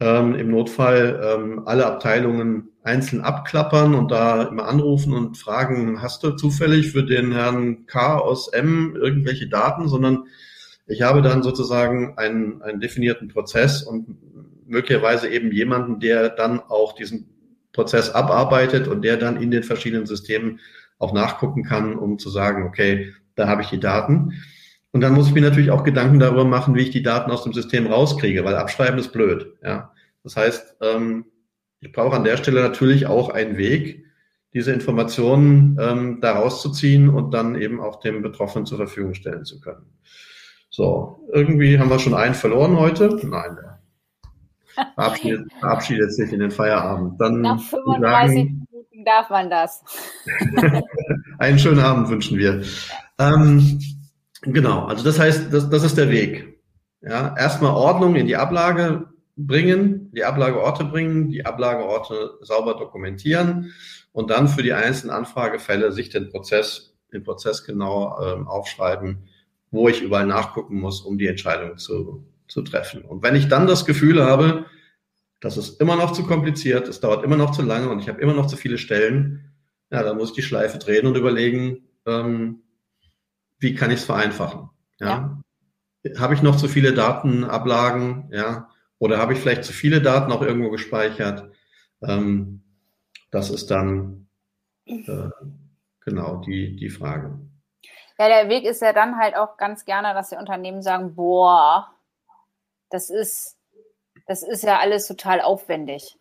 ähm, im Notfall ähm, alle Abteilungen einzeln abklappern und da immer anrufen und fragen, hast du zufällig für den Herrn K aus M irgendwelche Daten, sondern ich habe dann sozusagen einen, einen definierten Prozess und möglicherweise eben jemanden, der dann auch diesen Prozess abarbeitet und der dann in den verschiedenen Systemen auch nachgucken kann, um zu sagen, okay, da habe ich die Daten. Und dann muss ich mir natürlich auch Gedanken darüber machen, wie ich die Daten aus dem System rauskriege, weil abschreiben ist blöd. Ja. Das heißt, ähm, ich brauche an der Stelle natürlich auch einen Weg, diese Informationen ähm, da rauszuziehen und dann eben auch dem Betroffenen zur Verfügung stellen zu können. So, irgendwie haben wir schon einen verloren heute. Nein, der [LAUGHS] verabschiedet, verabschiedet sich in den Feierabend. Dann Nach 35 sagen, Minuten darf man das. [LAUGHS] einen schönen Abend wünschen wir. Ähm, genau, also das heißt, das, das ist der Weg. Ja, erstmal Ordnung in die Ablage bringen, die Ablageorte bringen, die Ablageorte sauber dokumentieren und dann für die einzelnen Anfragefälle sich den Prozess, den Prozess genau ähm, aufschreiben, wo ich überall nachgucken muss, um die Entscheidung zu, zu treffen. Und wenn ich dann das Gefühl habe, das ist immer noch zu kompliziert, es dauert immer noch zu lange und ich habe immer noch zu viele Stellen, ja, dann muss ich die Schleife drehen und überlegen, ähm, wie kann ich es vereinfachen? Ja? ja. Habe ich noch zu viele Datenablagen? Ja, oder habe ich vielleicht zu viele Daten auch irgendwo gespeichert? Ähm, das ist dann äh, genau die, die Frage. Ja, der Weg ist ja dann halt auch ganz gerne, dass die Unternehmen sagen, boah, das ist, das ist ja alles total aufwendig.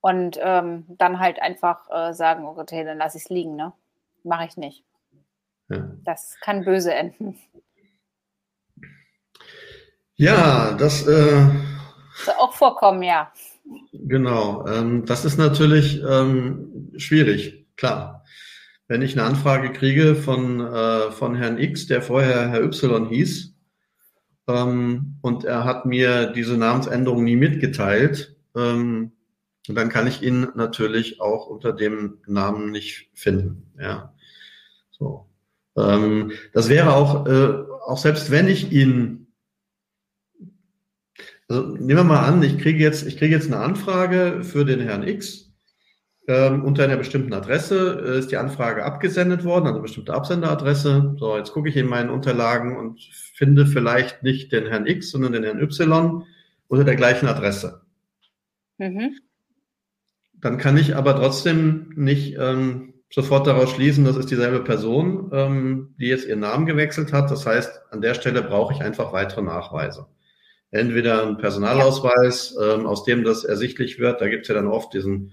Und ähm, dann halt einfach äh, sagen, okay, dann lasse ich es liegen, ne? Mache ich nicht. Ja. Das kann böse enden. Ja, das äh, auch vorkommen, ja. Genau, ähm, das ist natürlich ähm, schwierig, klar. Wenn ich eine Anfrage kriege von, äh, von Herrn X, der vorher Herr Y hieß, ähm, und er hat mir diese Namensänderung nie mitgeteilt, ähm, dann kann ich ihn natürlich auch unter dem Namen nicht finden. Ja, so. Ähm, das wäre auch, äh, auch selbst wenn ich ihn also nehmen wir mal an, ich kriege jetzt, ich kriege jetzt eine Anfrage für den Herrn X ähm, unter einer bestimmten Adresse äh, ist die Anfrage abgesendet worden, also eine bestimmte Absenderadresse. So, jetzt gucke ich in meinen Unterlagen und finde vielleicht nicht den Herrn X, sondern den Herrn Y unter der gleichen Adresse. Mhm. Dann kann ich aber trotzdem nicht ähm, sofort daraus schließen, das ist dieselbe Person, ähm, die jetzt ihren Namen gewechselt hat. Das heißt, an der Stelle brauche ich einfach weitere Nachweise entweder ein Personalausweis, ähm, aus dem das ersichtlich wird. Da gibt es ja dann oft diesen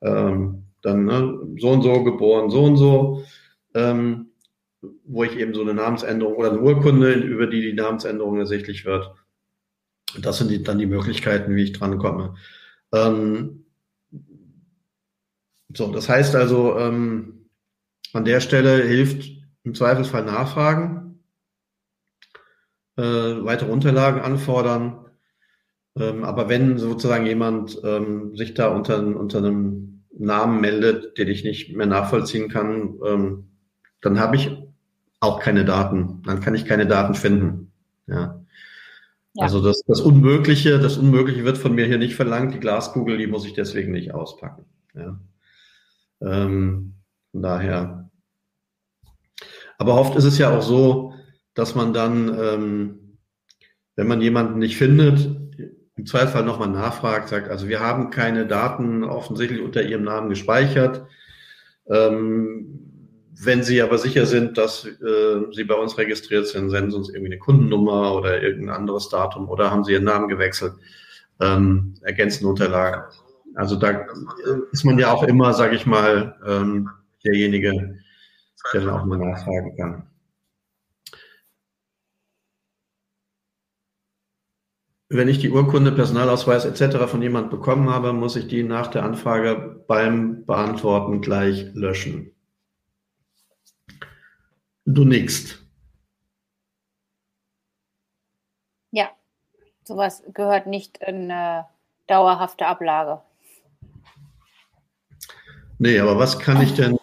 ähm, dann ne, so und so geboren, so und so, ähm, wo ich eben so eine Namensänderung oder eine Urkunde, über die die Namensänderung ersichtlich wird. Das sind die, dann die Möglichkeiten, wie ich drankomme. Ähm, so, das heißt also, ähm, an der Stelle hilft im Zweifelsfall Nachfragen äh, weitere Unterlagen anfordern. Ähm, aber wenn sozusagen jemand ähm, sich da unter, unter einem Namen meldet, den ich nicht mehr nachvollziehen kann, ähm, dann habe ich auch keine Daten. Dann kann ich keine Daten finden. Ja. ja. Also das, das Unmögliche, das Unmögliche wird von mir hier nicht verlangt. Die Glaskugel, die muss ich deswegen nicht auspacken. Ja. Ähm, von daher. Aber oft ist es ja auch so, dass man dann, ähm, wenn man jemanden nicht findet, im Zweifelsfall nochmal nachfragt, sagt, also wir haben keine Daten offensichtlich unter Ihrem Namen gespeichert. Ähm, wenn Sie aber sicher sind, dass äh, Sie bei uns registriert sind, senden Sie uns irgendwie eine Kundennummer oder irgendein anderes Datum oder haben Sie Ihren Namen gewechselt, ähm, ergänzende Unterlagen. Also da ist man ja auch immer, sage ich mal, ähm, derjenige, der dann auch mal nachfragen kann. Wenn ich die Urkunde, Personalausweis etc. von jemand bekommen habe, muss ich die nach der Anfrage beim Beantworten gleich löschen. Du nickst. Ja, sowas gehört nicht in äh, dauerhafte Ablage. Nee, aber was kann ich denn,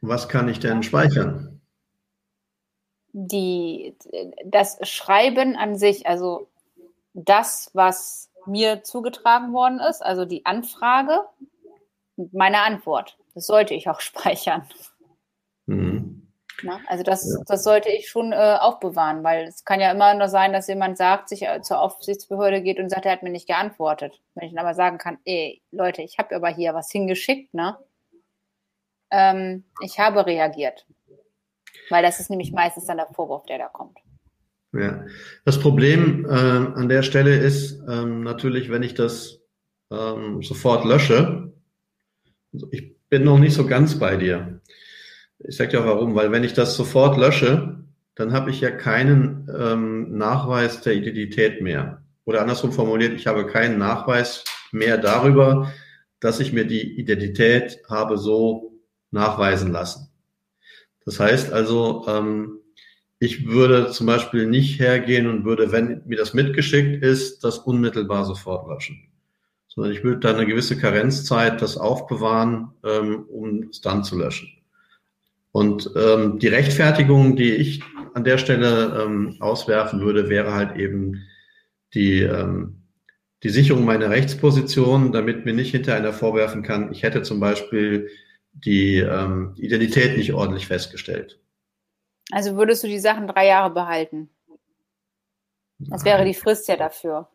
was kann ich denn speichern? Die, das Schreiben an sich, also das, was mir zugetragen worden ist, also die Anfrage, meine Antwort. Das sollte ich auch [LAUGHS] speichern. Na, also das, ja. das sollte ich schon äh, aufbewahren, weil es kann ja immer nur sein, dass jemand sagt, sich äh, zur Aufsichtsbehörde geht und sagt, er hat mir nicht geantwortet. Wenn ich dann aber sagen kann, ey, Leute, ich habe aber hier was hingeschickt, ne? Ähm, ich habe reagiert. Weil das ist nämlich meistens dann der Vorwurf, der da kommt. Ja, das Problem äh, an der Stelle ist ähm, natürlich, wenn ich das ähm, sofort lösche, also ich bin noch nicht so ganz bei dir. Ich sage auch warum, weil wenn ich das sofort lösche, dann habe ich ja keinen ähm, Nachweis der Identität mehr. Oder andersrum formuliert, ich habe keinen Nachweis mehr darüber, dass ich mir die Identität habe so nachweisen lassen. Das heißt also, ähm, ich würde zum Beispiel nicht hergehen und würde, wenn mir das mitgeschickt ist, das unmittelbar sofort löschen. Sondern ich würde da eine gewisse Karenzzeit das aufbewahren, ähm, um es dann zu löschen. Und ähm, die Rechtfertigung, die ich an der Stelle ähm, auswerfen würde, wäre halt eben die, ähm, die Sicherung meiner Rechtsposition, damit mir nicht hinter einer vorwerfen kann, ich hätte zum Beispiel die ähm, Identität nicht ordentlich festgestellt. Also würdest du die Sachen drei Jahre behalten? Das wäre die Frist ja dafür.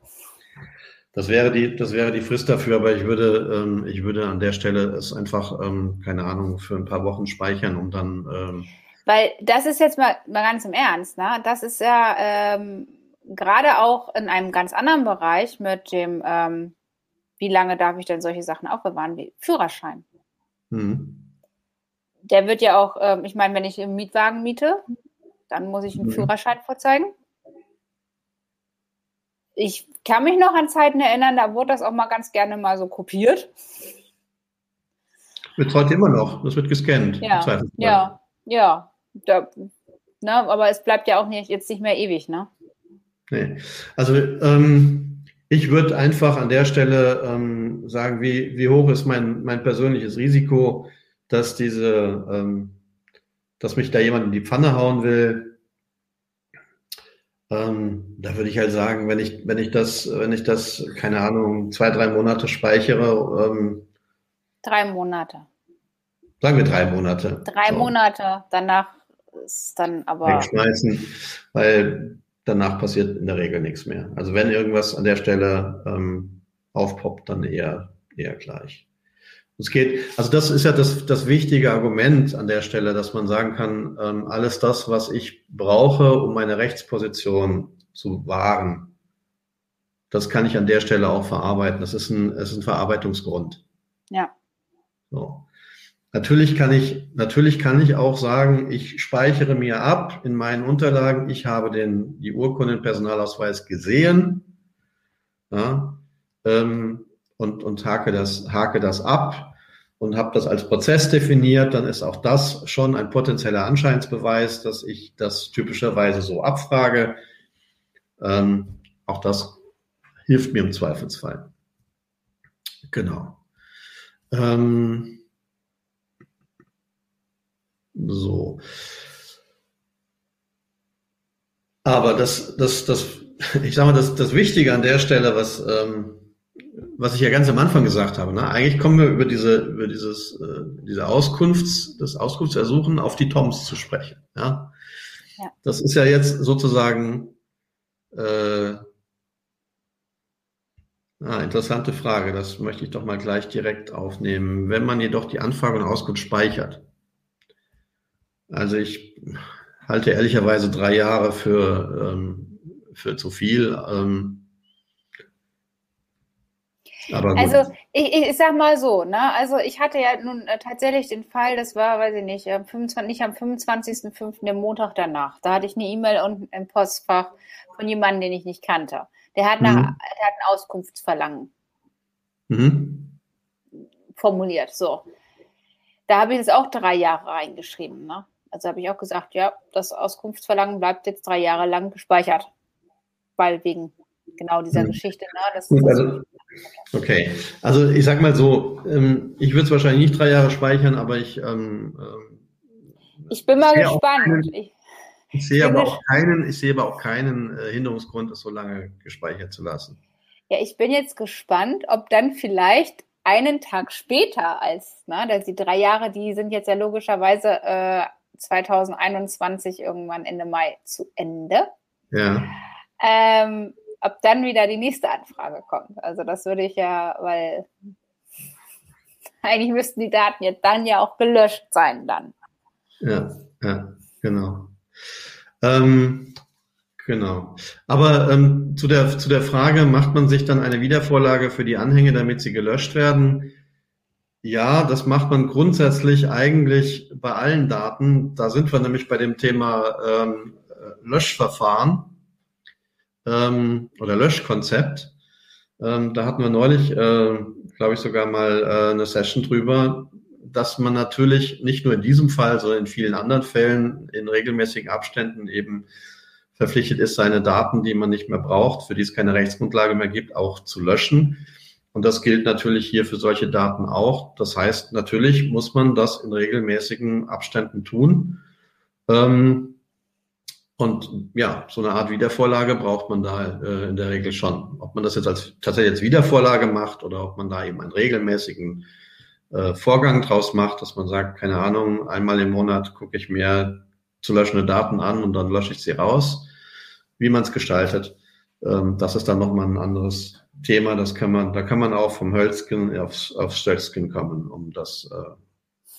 Das wäre die, das wäre die Frist dafür, aber ich würde, ähm, ich würde an der Stelle es einfach, ähm, keine Ahnung, für ein paar Wochen speichern, um dann. Ähm Weil das ist jetzt mal, mal ganz im Ernst, ne? Das ist ja ähm, gerade auch in einem ganz anderen Bereich mit dem, ähm, wie lange darf ich denn solche Sachen aufbewahren, wie Führerschein. Mhm. Der wird ja auch, ähm, ich meine, wenn ich einen Mietwagen miete, dann muss ich einen mhm. Führerschein vorzeigen. Ich kann mich noch an Zeiten erinnern, da wurde das auch mal ganz gerne mal so kopiert. Wird heute immer noch, das wird gescannt. Ja, ja, ja. Da, ne, aber es bleibt ja auch nicht, jetzt nicht mehr ewig, ne? Nee. Also ähm, ich würde einfach an der Stelle ähm, sagen, wie, wie hoch ist mein, mein persönliches Risiko, dass diese, ähm, dass mich da jemand in die Pfanne hauen will, ähm, da würde ich halt sagen, wenn ich, wenn ich das, wenn ich das, keine Ahnung, zwei, drei Monate speichere. Ähm, drei Monate. Sagen wir drei Monate. Drei so. Monate, danach ist dann aber. Wegschmeißen, weil danach passiert in der Regel nichts mehr. Also wenn irgendwas an der Stelle ähm, aufpoppt, dann eher, eher gleich. Es geht, also das ist ja das, das wichtige Argument an der Stelle, dass man sagen kann, ähm, alles das, was ich brauche, um meine Rechtsposition zu wahren, das kann ich an der Stelle auch verarbeiten. Das ist ein, das ist ein Verarbeitungsgrund. Ja. So. Natürlich kann ich, natürlich kann ich auch sagen, ich speichere mir ab in meinen Unterlagen, ich habe den, die Urkunden Personalausweis gesehen, ja, ähm, und, und hake das, hake das ab und habe das als Prozess definiert, dann ist auch das schon ein potenzieller Anscheinsbeweis, dass ich das typischerweise so abfrage. Ähm, auch das hilft mir im Zweifelsfall. Genau. Ähm, so. Aber das, das, das, [LAUGHS] ich sage mal, das, das Wichtige an der Stelle, was, ähm, was ich ja ganz am Anfang gesagt habe, ne? eigentlich kommen wir über diese, über dieses, äh, diese Auskunfts, das Auskunftsersuchen auf die Toms zu sprechen. Ja? ja. Das ist ja jetzt sozusagen äh, ah, interessante Frage. Das möchte ich doch mal gleich direkt aufnehmen. Wenn man jedoch die Anfrage und Auskunft speichert, also ich halte ehrlicherweise drei Jahre für, ähm, für zu viel. Ähm, also ich, ich, sag mal so, ne? Also ich hatte ja nun äh, tatsächlich den Fall, das war, weiß ich nicht, am 25, nicht am 25.05., der Montag danach. Da hatte ich eine E-Mail und ein Postfach von jemandem, den ich nicht kannte. Der hat, nach, mhm. der hat ein Auskunftsverlangen mhm. formuliert. So. Da habe ich jetzt auch drei Jahre reingeschrieben. Ne? Also habe ich auch gesagt, ja, das Auskunftsverlangen bleibt jetzt drei Jahre lang gespeichert. Weil wegen genau dieser mhm. Geschichte. Ne? Das, also, okay, also ich sag mal so, ähm, ich würde es wahrscheinlich nicht drei Jahre speichern, aber ich. Ähm, ähm ich bin mal gespannt. Keinen, ich, sehe aber auch keinen, ich sehe aber auch keinen äh, Hinderungsgrund, es so lange gespeichert zu lassen. Ja, ich bin jetzt gespannt, ob dann vielleicht einen Tag später als, ne, die drei Jahre, die sind jetzt ja logischerweise äh, 2021 irgendwann Ende Mai zu Ende. Ja. Ähm, ob dann wieder die nächste Anfrage kommt. Also das würde ich ja, weil [LAUGHS] eigentlich müssten die Daten jetzt dann ja auch gelöscht sein dann. Ja, ja, genau. Ähm, genau. Aber ähm, zu, der, zu der Frage, macht man sich dann eine Wiedervorlage für die Anhänge, damit sie gelöscht werden? Ja, das macht man grundsätzlich eigentlich bei allen Daten. Da sind wir nämlich bei dem Thema ähm, Löschverfahren ähm, oder Löschkonzept. Ähm, da hatten wir neulich, äh, glaube ich, sogar mal äh, eine Session drüber, dass man natürlich nicht nur in diesem Fall, sondern in vielen anderen Fällen in regelmäßigen Abständen eben verpflichtet ist, seine Daten, die man nicht mehr braucht, für die es keine Rechtsgrundlage mehr gibt, auch zu löschen. Und das gilt natürlich hier für solche Daten auch. Das heißt, natürlich muss man das in regelmäßigen Abständen tun. Ähm, und ja, so eine Art Wiedervorlage braucht man da äh, in der Regel schon. Ob man das jetzt als tatsächlich als Wiedervorlage macht oder ob man da eben einen regelmäßigen äh, Vorgang draus macht, dass man sagt, keine Ahnung, einmal im Monat gucke ich mir zu löschende Daten an und dann lösche ich sie raus, wie man es gestaltet. Ähm, das ist dann nochmal ein anderes Thema, das kann man, da kann man auch vom Hölzkin aufs, aufs Stöckskin kommen, um das, äh,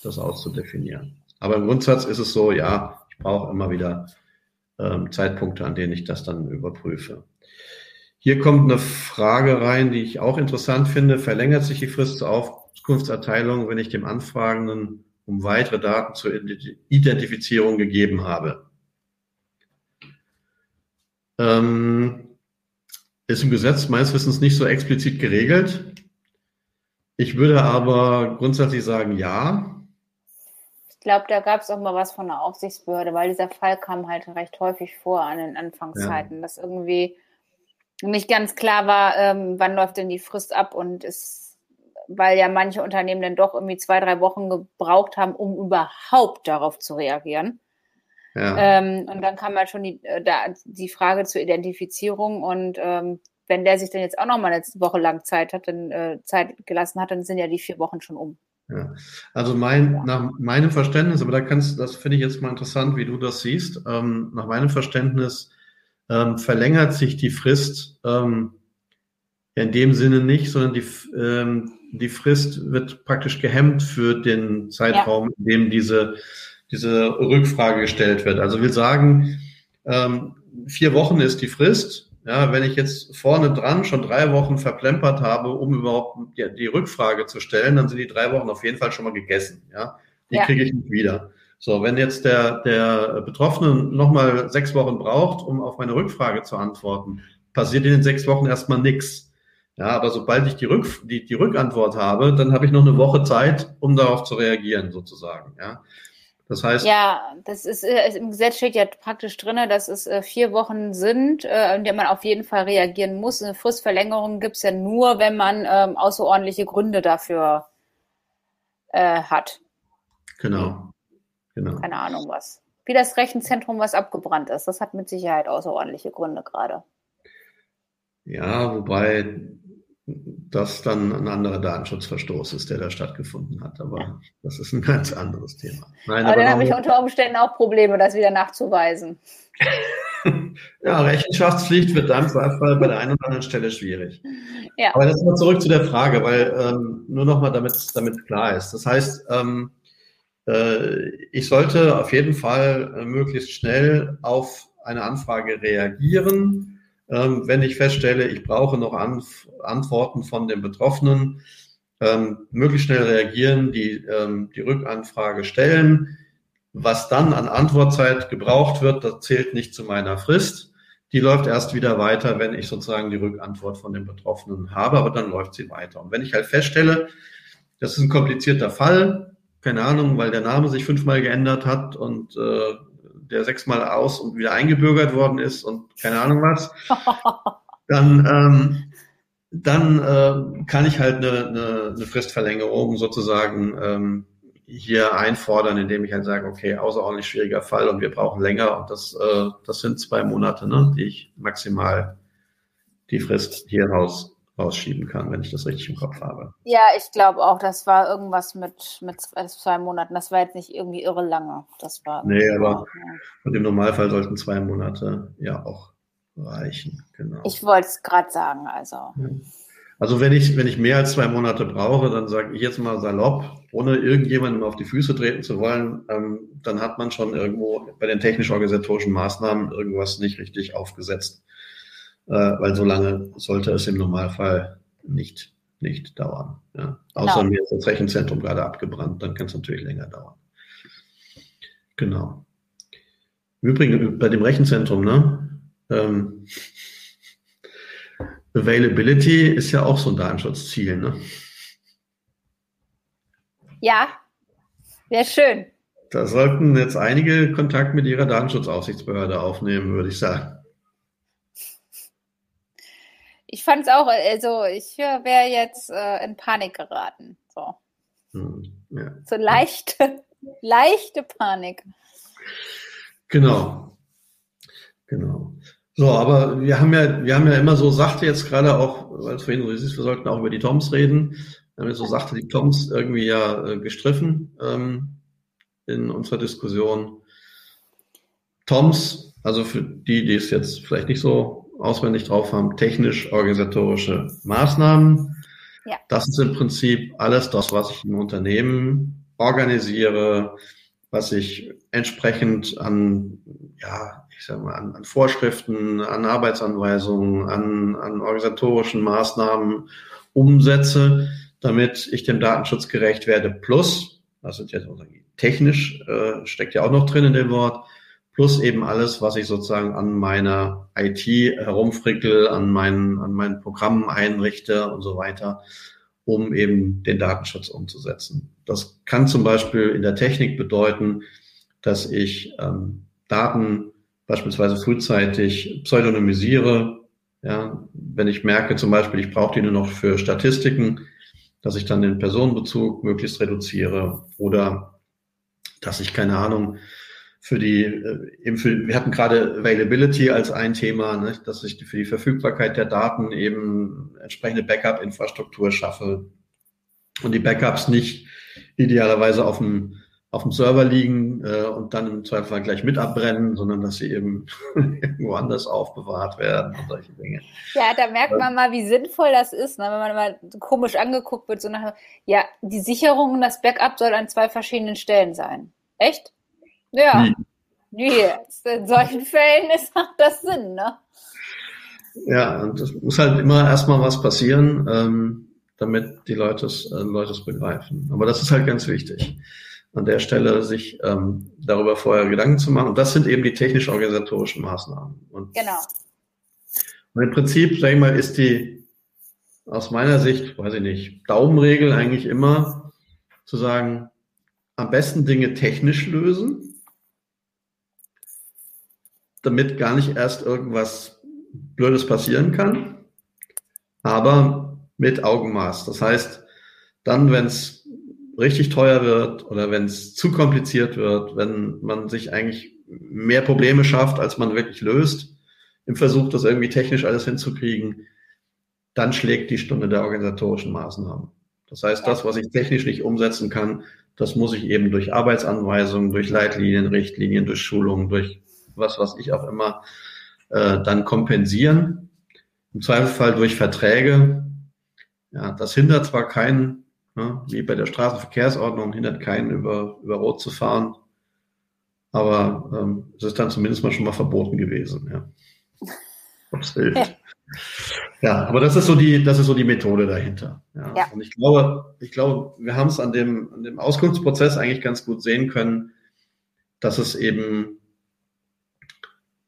das auszudefinieren. Aber im Grundsatz ist es so, ja, ich brauche immer wieder ähm, Zeitpunkte, an denen ich das dann überprüfe. Hier kommt eine Frage rein, die ich auch interessant finde. Verlängert sich die Frist zur Auskunftserteilung, wenn ich dem Anfragenden um weitere Daten zur Identifizierung gegeben habe? Ähm, ist im Gesetz meines Wissens nicht so explizit geregelt. Ich würde aber grundsätzlich sagen, ja. Ich glaube, da gab es auch mal was von der Aufsichtsbehörde, weil dieser Fall kam halt recht häufig vor an den Anfangszeiten, ja. dass irgendwie nicht ganz klar war, ähm, wann läuft denn die Frist ab und ist, weil ja manche Unternehmen dann doch irgendwie zwei, drei Wochen gebraucht haben, um überhaupt darauf zu reagieren. Ja. Ähm, und dann kam halt schon die, äh, da, die Frage zur Identifizierung und ähm, wenn der sich dann jetzt auch noch mal eine Woche lang Zeit hat, dann äh, Zeit gelassen hat, dann sind ja die vier Wochen schon um. Ja. Also mein, ja. nach meinem Verständnis, aber da kannst, das finde ich jetzt mal interessant, wie du das siehst. Ähm, nach meinem Verständnis ähm, verlängert sich die Frist ähm, in dem Sinne nicht, sondern die, ähm, die Frist wird praktisch gehemmt für den Zeitraum, in dem diese diese Rückfrage gestellt wird. Also will sagen, ähm, vier Wochen ist die Frist. Ja, wenn ich jetzt vorne dran schon drei Wochen verplempert habe, um überhaupt die, die Rückfrage zu stellen, dann sind die drei Wochen auf jeden Fall schon mal gegessen. Ja, die ja. kriege ich nicht wieder. So, wenn jetzt der, der Betroffene nochmal sechs Wochen braucht, um auf meine Rückfrage zu antworten, passiert in den sechs Wochen erstmal nichts. Ja, aber sobald ich die, Rück, die, die Rückantwort habe, dann habe ich noch eine Woche Zeit, um darauf zu reagieren, sozusagen. Ja. Das heißt. Ja, das ist äh, im Gesetz steht ja praktisch drin, dass es äh, vier Wochen sind, äh, in denen man auf jeden Fall reagieren muss. Eine Fristverlängerung gibt es ja nur, wenn man ähm, außerordentliche Gründe dafür äh, hat. Genau. genau. Keine Ahnung was. Wie das Rechenzentrum, was abgebrannt ist. Das hat mit Sicherheit außerordentliche Gründe gerade. Ja, wobei das dann ein anderer Datenschutzverstoß ist, der da stattgefunden hat. Aber das ist ein ganz anderes Thema. Nein, aber, aber dann habe ich unter Umständen auch Probleme, das wieder nachzuweisen. [LAUGHS] ja, Rechenschaftspflicht wird dann Zweifel bei der einen oder anderen Stelle schwierig. Ja. Aber jetzt mal zurück zu der Frage, weil ähm, nur nochmal, damit damit klar ist. Das heißt, ähm, äh, ich sollte auf jeden Fall äh, möglichst schnell auf eine Anfrage reagieren ähm, wenn ich feststelle, ich brauche noch Anf Antworten von den Betroffenen, ähm, möglichst schnell reagieren, die, ähm, die Rückanfrage stellen. Was dann an Antwortzeit gebraucht wird, das zählt nicht zu meiner Frist. Die läuft erst wieder weiter, wenn ich sozusagen die Rückantwort von den Betroffenen habe, aber dann läuft sie weiter. Und wenn ich halt feststelle, das ist ein komplizierter Fall, keine Ahnung, weil der Name sich fünfmal geändert hat und äh, der sechsmal aus und wieder eingebürgert worden ist und keine Ahnung was, [LAUGHS] dann, ähm, dann äh, kann ich halt eine, eine, eine Fristverlängerung sozusagen ähm, hier einfordern, indem ich halt sage, okay, außerordentlich schwieriger Fall und wir brauchen länger und das, äh, das sind zwei Monate, ne, die ich maximal die Frist hier raus rausschieben kann, wenn ich das richtig im Kopf habe. Ja, ich glaube auch, das war irgendwas mit, mit zwei Monaten. Das war jetzt nicht irgendwie irre lange. Das war nee, aber ja. im Normalfall sollten zwei Monate ja auch reichen. Genau. Ich wollte es gerade sagen, also. Ja. Also wenn ich, wenn ich mehr als zwei Monate brauche, dann sage ich jetzt mal salopp, ohne irgendjemandem auf die Füße treten zu wollen, ähm, dann hat man schon irgendwo bei den technisch-organisatorischen Maßnahmen irgendwas nicht richtig aufgesetzt. Äh, weil so lange sollte es im Normalfall nicht, nicht dauern. Ja. Außer genau. mir ist das Rechenzentrum gerade abgebrannt, dann kann es natürlich länger dauern. Genau. Im Übrigen bei dem Rechenzentrum, ne? Ähm, Availability ist ja auch so ein Datenschutzziel, ne? Ja, sehr schön. Da sollten jetzt einige Kontakt mit ihrer Datenschutzaufsichtsbehörde aufnehmen, würde ich sagen. Ich fand es auch, also ich wäre jetzt äh, in Panik geraten. So, hm, ja. so leichte, [LAUGHS] leichte Panik. Genau. Genau. So, aber wir haben ja, wir haben ja immer so Sachte jetzt gerade auch, weil es vorhin so ist, wir sollten auch über die Toms reden. Wir haben ja so Sachte die Toms irgendwie ja äh, gestriffen ähm, in unserer Diskussion. Toms, also für die, die es jetzt vielleicht nicht so auswendig drauf haben, technisch-organisatorische Maßnahmen. Ja. Das ist im Prinzip alles das, was ich im Unternehmen organisiere, was ich entsprechend an, ja, ich sag mal, an, an Vorschriften, an Arbeitsanweisungen, an, an organisatorischen Maßnahmen umsetze, damit ich dem Datenschutz gerecht werde. Plus, das sind jetzt technisch, äh, steckt ja auch noch drin in dem Wort, plus eben alles, was ich sozusagen an meiner IT herumfrickel, an meinen, an meinen Programmen einrichte und so weiter, um eben den Datenschutz umzusetzen. Das kann zum Beispiel in der Technik bedeuten, dass ich ähm, Daten beispielsweise frühzeitig pseudonymisiere. Ja, wenn ich merke zum Beispiel, ich brauche die nur noch für Statistiken, dass ich dann den Personenbezug möglichst reduziere oder dass ich keine Ahnung für die, äh, eben für, wir hatten gerade Availability als ein Thema, ne, dass ich für die Verfügbarkeit der Daten eben entsprechende Backup-Infrastruktur schaffe und die Backups nicht idealerweise auf dem, auf dem Server liegen äh, und dann im Zweifelsfall gleich mit abbrennen, sondern dass sie eben [LAUGHS] irgendwo anders aufbewahrt werden und solche Dinge. Ja, da merkt man mal, wie sinnvoll das ist, ne, wenn man mal komisch angeguckt wird, so nach, ja, die Sicherung und das Backup soll an zwei verschiedenen Stellen sein. Echt? Ja. Wie? Jetzt in solchen Fällen ist, macht das Sinn, ne? Ja, und es muss halt immer erstmal was passieren, ähm, damit die Leute es, äh, Leute begreifen. Aber das ist halt ganz wichtig, an der Stelle sich ähm, darüber vorher Gedanken zu machen. Und das sind eben die technisch-organisatorischen Maßnahmen. Und, genau. Und im Prinzip, sag ich mal, ist die aus meiner Sicht, weiß ich nicht, Daumenregel eigentlich immer zu sagen, am besten Dinge technisch lösen damit gar nicht erst irgendwas Blödes passieren kann, aber mit Augenmaß. Das heißt, dann, wenn es richtig teuer wird oder wenn es zu kompliziert wird, wenn man sich eigentlich mehr Probleme schafft, als man wirklich löst, im Versuch, das irgendwie technisch alles hinzukriegen, dann schlägt die Stunde der organisatorischen Maßnahmen. Das heißt, das, was ich technisch nicht umsetzen kann, das muss ich eben durch Arbeitsanweisungen, durch Leitlinien, Richtlinien, durch Schulungen, durch was, was ich auch immer, äh, dann kompensieren. Im Zweifelsfall durch Verträge. Ja, das hindert zwar keinen, ne, wie bei der Straßenverkehrsordnung, hindert keinen, über, über Rot zu fahren, aber ähm, es ist dann zumindest mal schon mal verboten gewesen. Ja. Ob's hilft. Ja. ja, aber das ist so die, das ist so die Methode dahinter. Ja. ja. Und ich glaube, ich glaube, wir haben es an dem, an dem Auskunftsprozess eigentlich ganz gut sehen können, dass es eben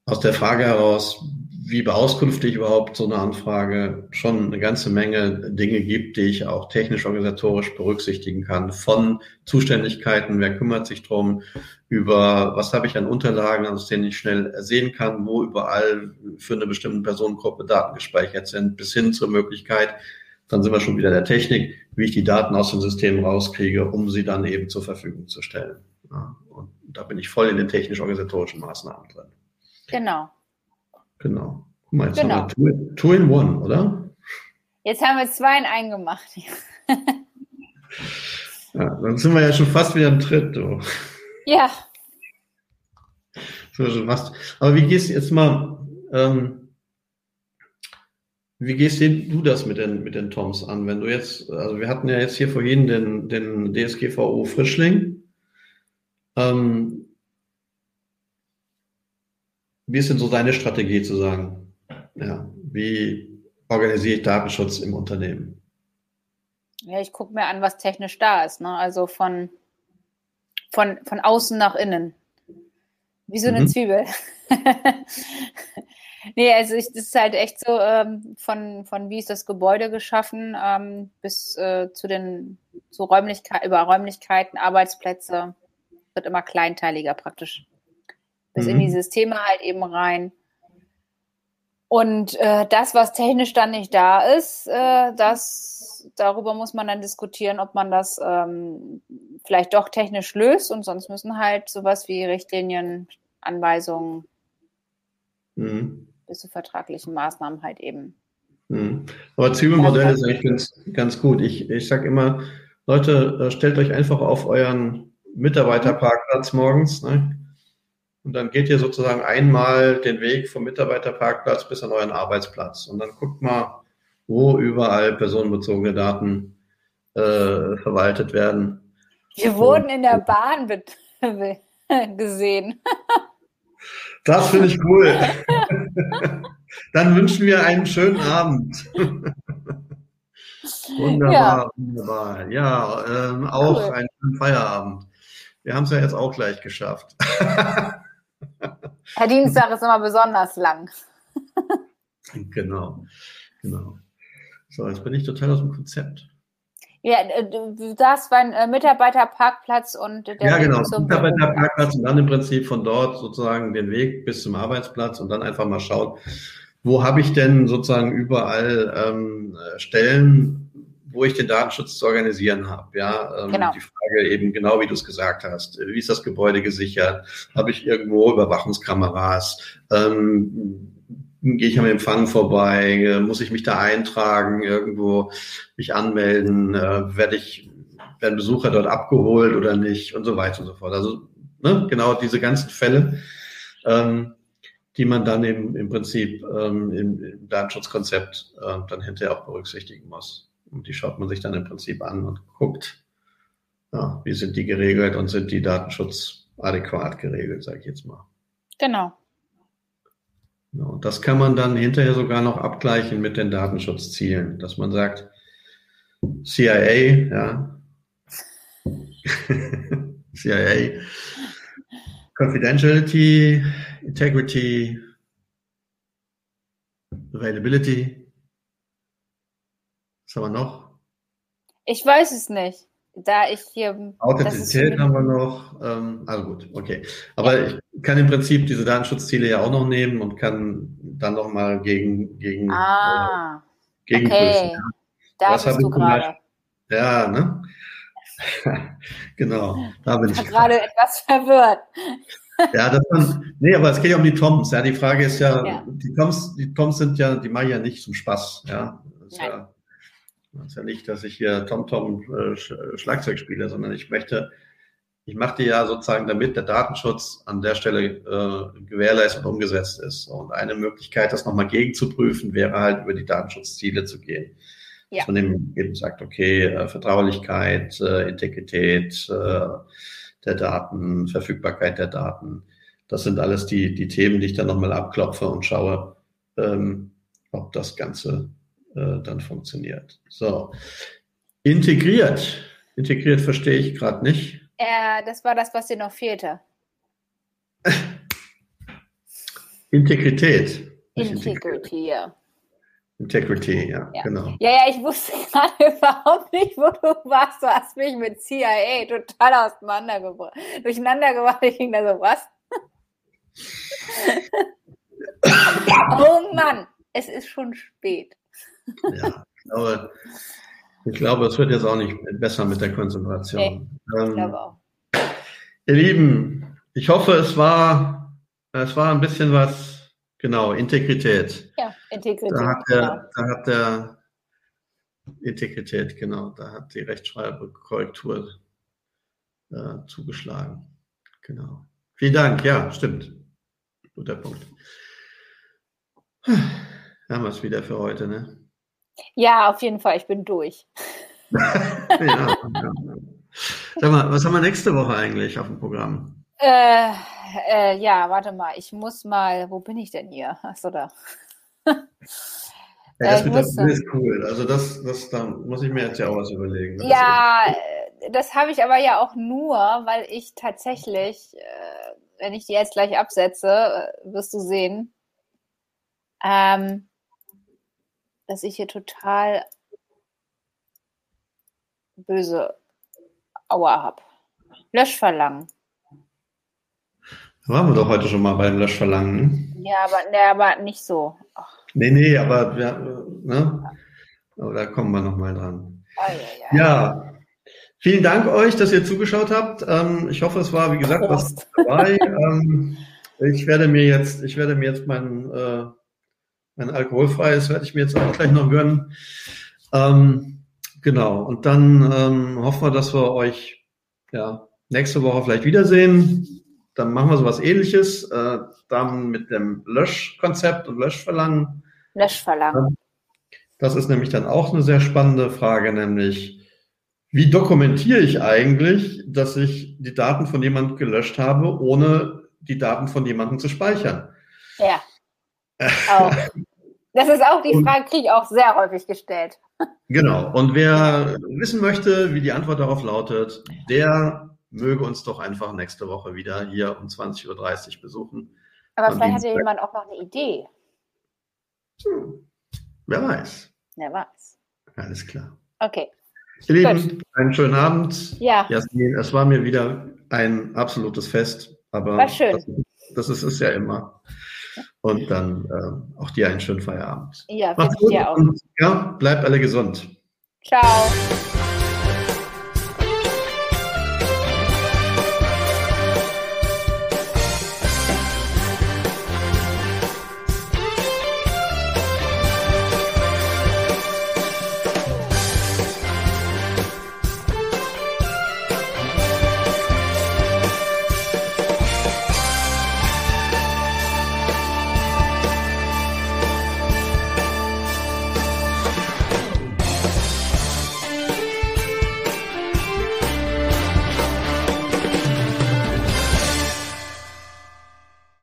aus der Frage heraus, wie beauskunfte ich überhaupt so eine Anfrage, schon eine ganze Menge Dinge gibt, die ich auch technisch-organisatorisch berücksichtigen kann. Von Zuständigkeiten, wer kümmert sich drum, über was habe ich an Unterlagen, aus denen ich schnell sehen kann, wo überall für eine bestimmte Personengruppe Daten gespeichert sind, bis hin zur Möglichkeit, dann sind wir schon wieder der Technik, wie ich die Daten aus dem System rauskriege, um sie dann eben zur Verfügung zu stellen. Ja, und da bin ich voll in den technisch-organisatorischen Maßnahmen drin. Genau. Genau. Guck mal, jetzt genau. haben wir two, two in one, oder? Jetzt haben wir zwei in einen gemacht. ja, dann sind wir ja schon fast wieder im Tritt. Du. Ja. So, schon fast. Aber wie gehst du jetzt mal, ähm, wie gehst du das mit den, mit den Toms an? Wenn du jetzt, also wir hatten ja jetzt hier vorhin den, den DSGVO Frischling. Ähm, wie ist denn so deine Strategie zu sagen? Ja, wie organisiere ich Datenschutz im Unternehmen? Ja, ich gucke mir an, was technisch da ist. Ne? Also von, von, von außen nach innen. Wie so eine mhm. Zwiebel. [LAUGHS] nee, also ich, das ist halt echt so, ähm, von, von wie ist das Gebäude geschaffen, ähm, bis äh, zu den zu Räumlichkeiten, über Räumlichkeiten, Arbeitsplätze, wird immer kleinteiliger praktisch. Bis mhm. in die Systeme halt eben rein. Und äh, das, was technisch dann nicht da ist, äh, das, darüber muss man dann diskutieren, ob man das ähm, vielleicht doch technisch löst und sonst müssen halt sowas wie Richtlinien, Anweisungen mhm. bis zu vertraglichen Maßnahmen halt eben. Mhm. Aber Zwiebelmodell ist eigentlich ganz, ganz gut. Ich, ich sage immer, Leute, äh, stellt euch einfach auf euren Mitarbeiterparkplatz morgens. Ne? Und dann geht ihr sozusagen einmal den Weg vom Mitarbeiterparkplatz bis an euren Arbeitsplatz. Und dann guckt mal, wo überall personenbezogene Daten äh, verwaltet werden. Wir wurden in der Bahn gesehen. Das finde ich cool. [LAUGHS] Dann wünschen wir einen schönen Abend. [LAUGHS] Wunderbar, ja. wunderbar. Ja, ähm, auch cool. einen schönen Feierabend. Wir haben es ja jetzt auch gleich geschafft. [LAUGHS] Herr Dienstag ist immer besonders lang. [LAUGHS] genau, genau. So, jetzt bin ich total aus dem Konzept. Ja, äh, du sagst beim äh, Mitarbeiterparkplatz und der Ja, genau, Mitarbeiterparkplatz und dann im Prinzip von dort sozusagen den Weg bis zum Arbeitsplatz und dann einfach mal schauen, wo habe ich denn sozusagen überall ähm, Stellen, wo ich den Datenschutz zu organisieren habe. Ja, ähm, genau. die Frage eben genau, wie du es gesagt hast. Wie ist das Gebäude gesichert? Habe ich irgendwo Überwachungskameras? Ähm, gehe ich am Empfang vorbei? Muss ich mich da eintragen? Irgendwo mich anmelden? Äh, werde ich, werden Besucher dort abgeholt oder nicht? Und so weiter und so fort. Also ne, genau diese ganzen Fälle. Ähm, die man dann im, im Prinzip ähm, im, im Datenschutzkonzept äh, dann hinterher auch berücksichtigen muss. Und die schaut man sich dann im Prinzip an und guckt, ja, wie sind die geregelt und sind die datenschutzadäquat geregelt, sage ich jetzt mal. Genau. Ja, und das kann man dann hinterher sogar noch abgleichen mit den Datenschutzzielen, dass man sagt, CIA, ja, [LAUGHS] CIA, Confidentiality, Integrity, Availability, haben wir noch? Ich weiß es nicht. Da ich hier. Authentizität haben wir noch. Ähm, also gut, okay. Aber ja. ich kann im Prinzip diese Datenschutzziele ja auch noch nehmen und kann dann nochmal gegen, gegen, ah, äh, gegen okay. Ja. Da Was bist du gerade. Ja, ne? [LAUGHS] genau, da bin ich. gerade etwas [LAUGHS] verwirrt. ja, das man, nee, aber es geht ja um die Toms. Ja, die Frage ist ja, ja. die Toms, die Toms sind ja, die machen ja nicht zum Spaß. Ja, ja das ist ja nicht, dass ich hier TomTom -Tom, äh, Schlagzeug spiele, sondern ich möchte, ich mache die ja sozusagen, damit der Datenschutz an der Stelle äh, gewährleistet und umgesetzt ist. Und eine Möglichkeit, das nochmal gegenzuprüfen, wäre halt über die Datenschutzziele zu gehen. Ja. Dass man eben sagt, okay, äh, Vertraulichkeit, äh, Integrität äh, der Daten, Verfügbarkeit der Daten. Das sind alles die, die Themen, die ich dann nochmal abklopfe und schaue, ähm, ob das Ganze äh, dann funktioniert. So, integriert. Integriert verstehe ich gerade nicht. Äh, das war das, was dir noch fehlte. [LAUGHS] Integrität. Integrity, ja. Integrity, ja, ja, genau. Ja, ja, ich wusste [LAUGHS] gerade überhaupt nicht, wo du warst. Du hast mich mit CIA total auseinandergebracht. Durcheinander gebracht. Ich ging da so, was? [LAUGHS] oh Mann, es ist schon spät. Ja, ich glaube, ich glaube, es wird jetzt auch nicht besser mit der Konzentration. Nee, ähm, ich glaube auch. Ihr Lieben, ich hoffe, es war, es war ein bisschen was, genau, Integrität. Ja, Integrität. Da hat der, da hat der Integrität, genau. Da hat die Rechtschreibkorrektur äh, zugeschlagen. Genau. Vielen Dank. Ja, stimmt. Guter Punkt. Haben wir es wieder für heute, ne? Ja, auf jeden Fall. Ich bin durch. [LAUGHS] ja, ja. Sag mal, was haben wir nächste Woche eigentlich auf dem Programm? Äh, äh, ja, warte mal. Ich muss mal. Wo bin ich denn hier? Achso, da. [LAUGHS] Ja, das äh, mit der Brille ist cool. Also das, das, da muss ich mir jetzt ja auch was überlegen. Ja, das, das habe ich aber ja auch nur, weil ich tatsächlich, äh, wenn ich die jetzt gleich absetze, äh, wirst du sehen, ähm, dass ich hier total böse Aua habe. Löschverlangen. Da waren wir doch heute schon mal beim Löschverlangen. Ja, aber, nee, aber nicht so. Ach. Nee, nee, aber, ja, ne? aber da kommen wir nochmal dran. Oh, ja, ja. ja, vielen Dank euch, dass ihr zugeschaut habt. Ähm, ich hoffe, es war, wie gesagt, was dabei. ähm, ich werde mir jetzt, ich werde mir jetzt mein, äh, mein alkoholfreies, werde ich mir jetzt auch gleich noch gönnen. Ähm, genau. Und dann ähm, hoffen wir, dass wir euch ja, nächste Woche vielleicht wiedersehen. Dann machen wir sowas ähnliches, äh, dann mit dem Löschkonzept und Löschverlangen. Löschverlangen. Das ist nämlich dann auch eine sehr spannende Frage, nämlich wie dokumentiere ich eigentlich, dass ich die Daten von jemandem gelöscht habe, ohne die Daten von jemandem zu speichern? Ja. Auch. Das ist auch die Frage, kriege ich auch sehr häufig gestellt. Genau. Und wer wissen möchte, wie die Antwort darauf lautet, der möge uns doch einfach nächste Woche wieder hier um 20.30 Uhr besuchen. Aber vielleicht hat ja jemand auch noch eine Idee. Hm. Wer weiß. Wer weiß. Alles klar. Okay. Ihr Lieben, einen schönen Abend. Ja. Jasmin, es war mir wieder ein absolutes Fest. Aber war schön. Das, das ist es ja immer. Und dann äh, auch dir einen schönen Feierabend. Ja, Macht's gut dir auch. Und, ja, bleibt alle gesund. Ciao.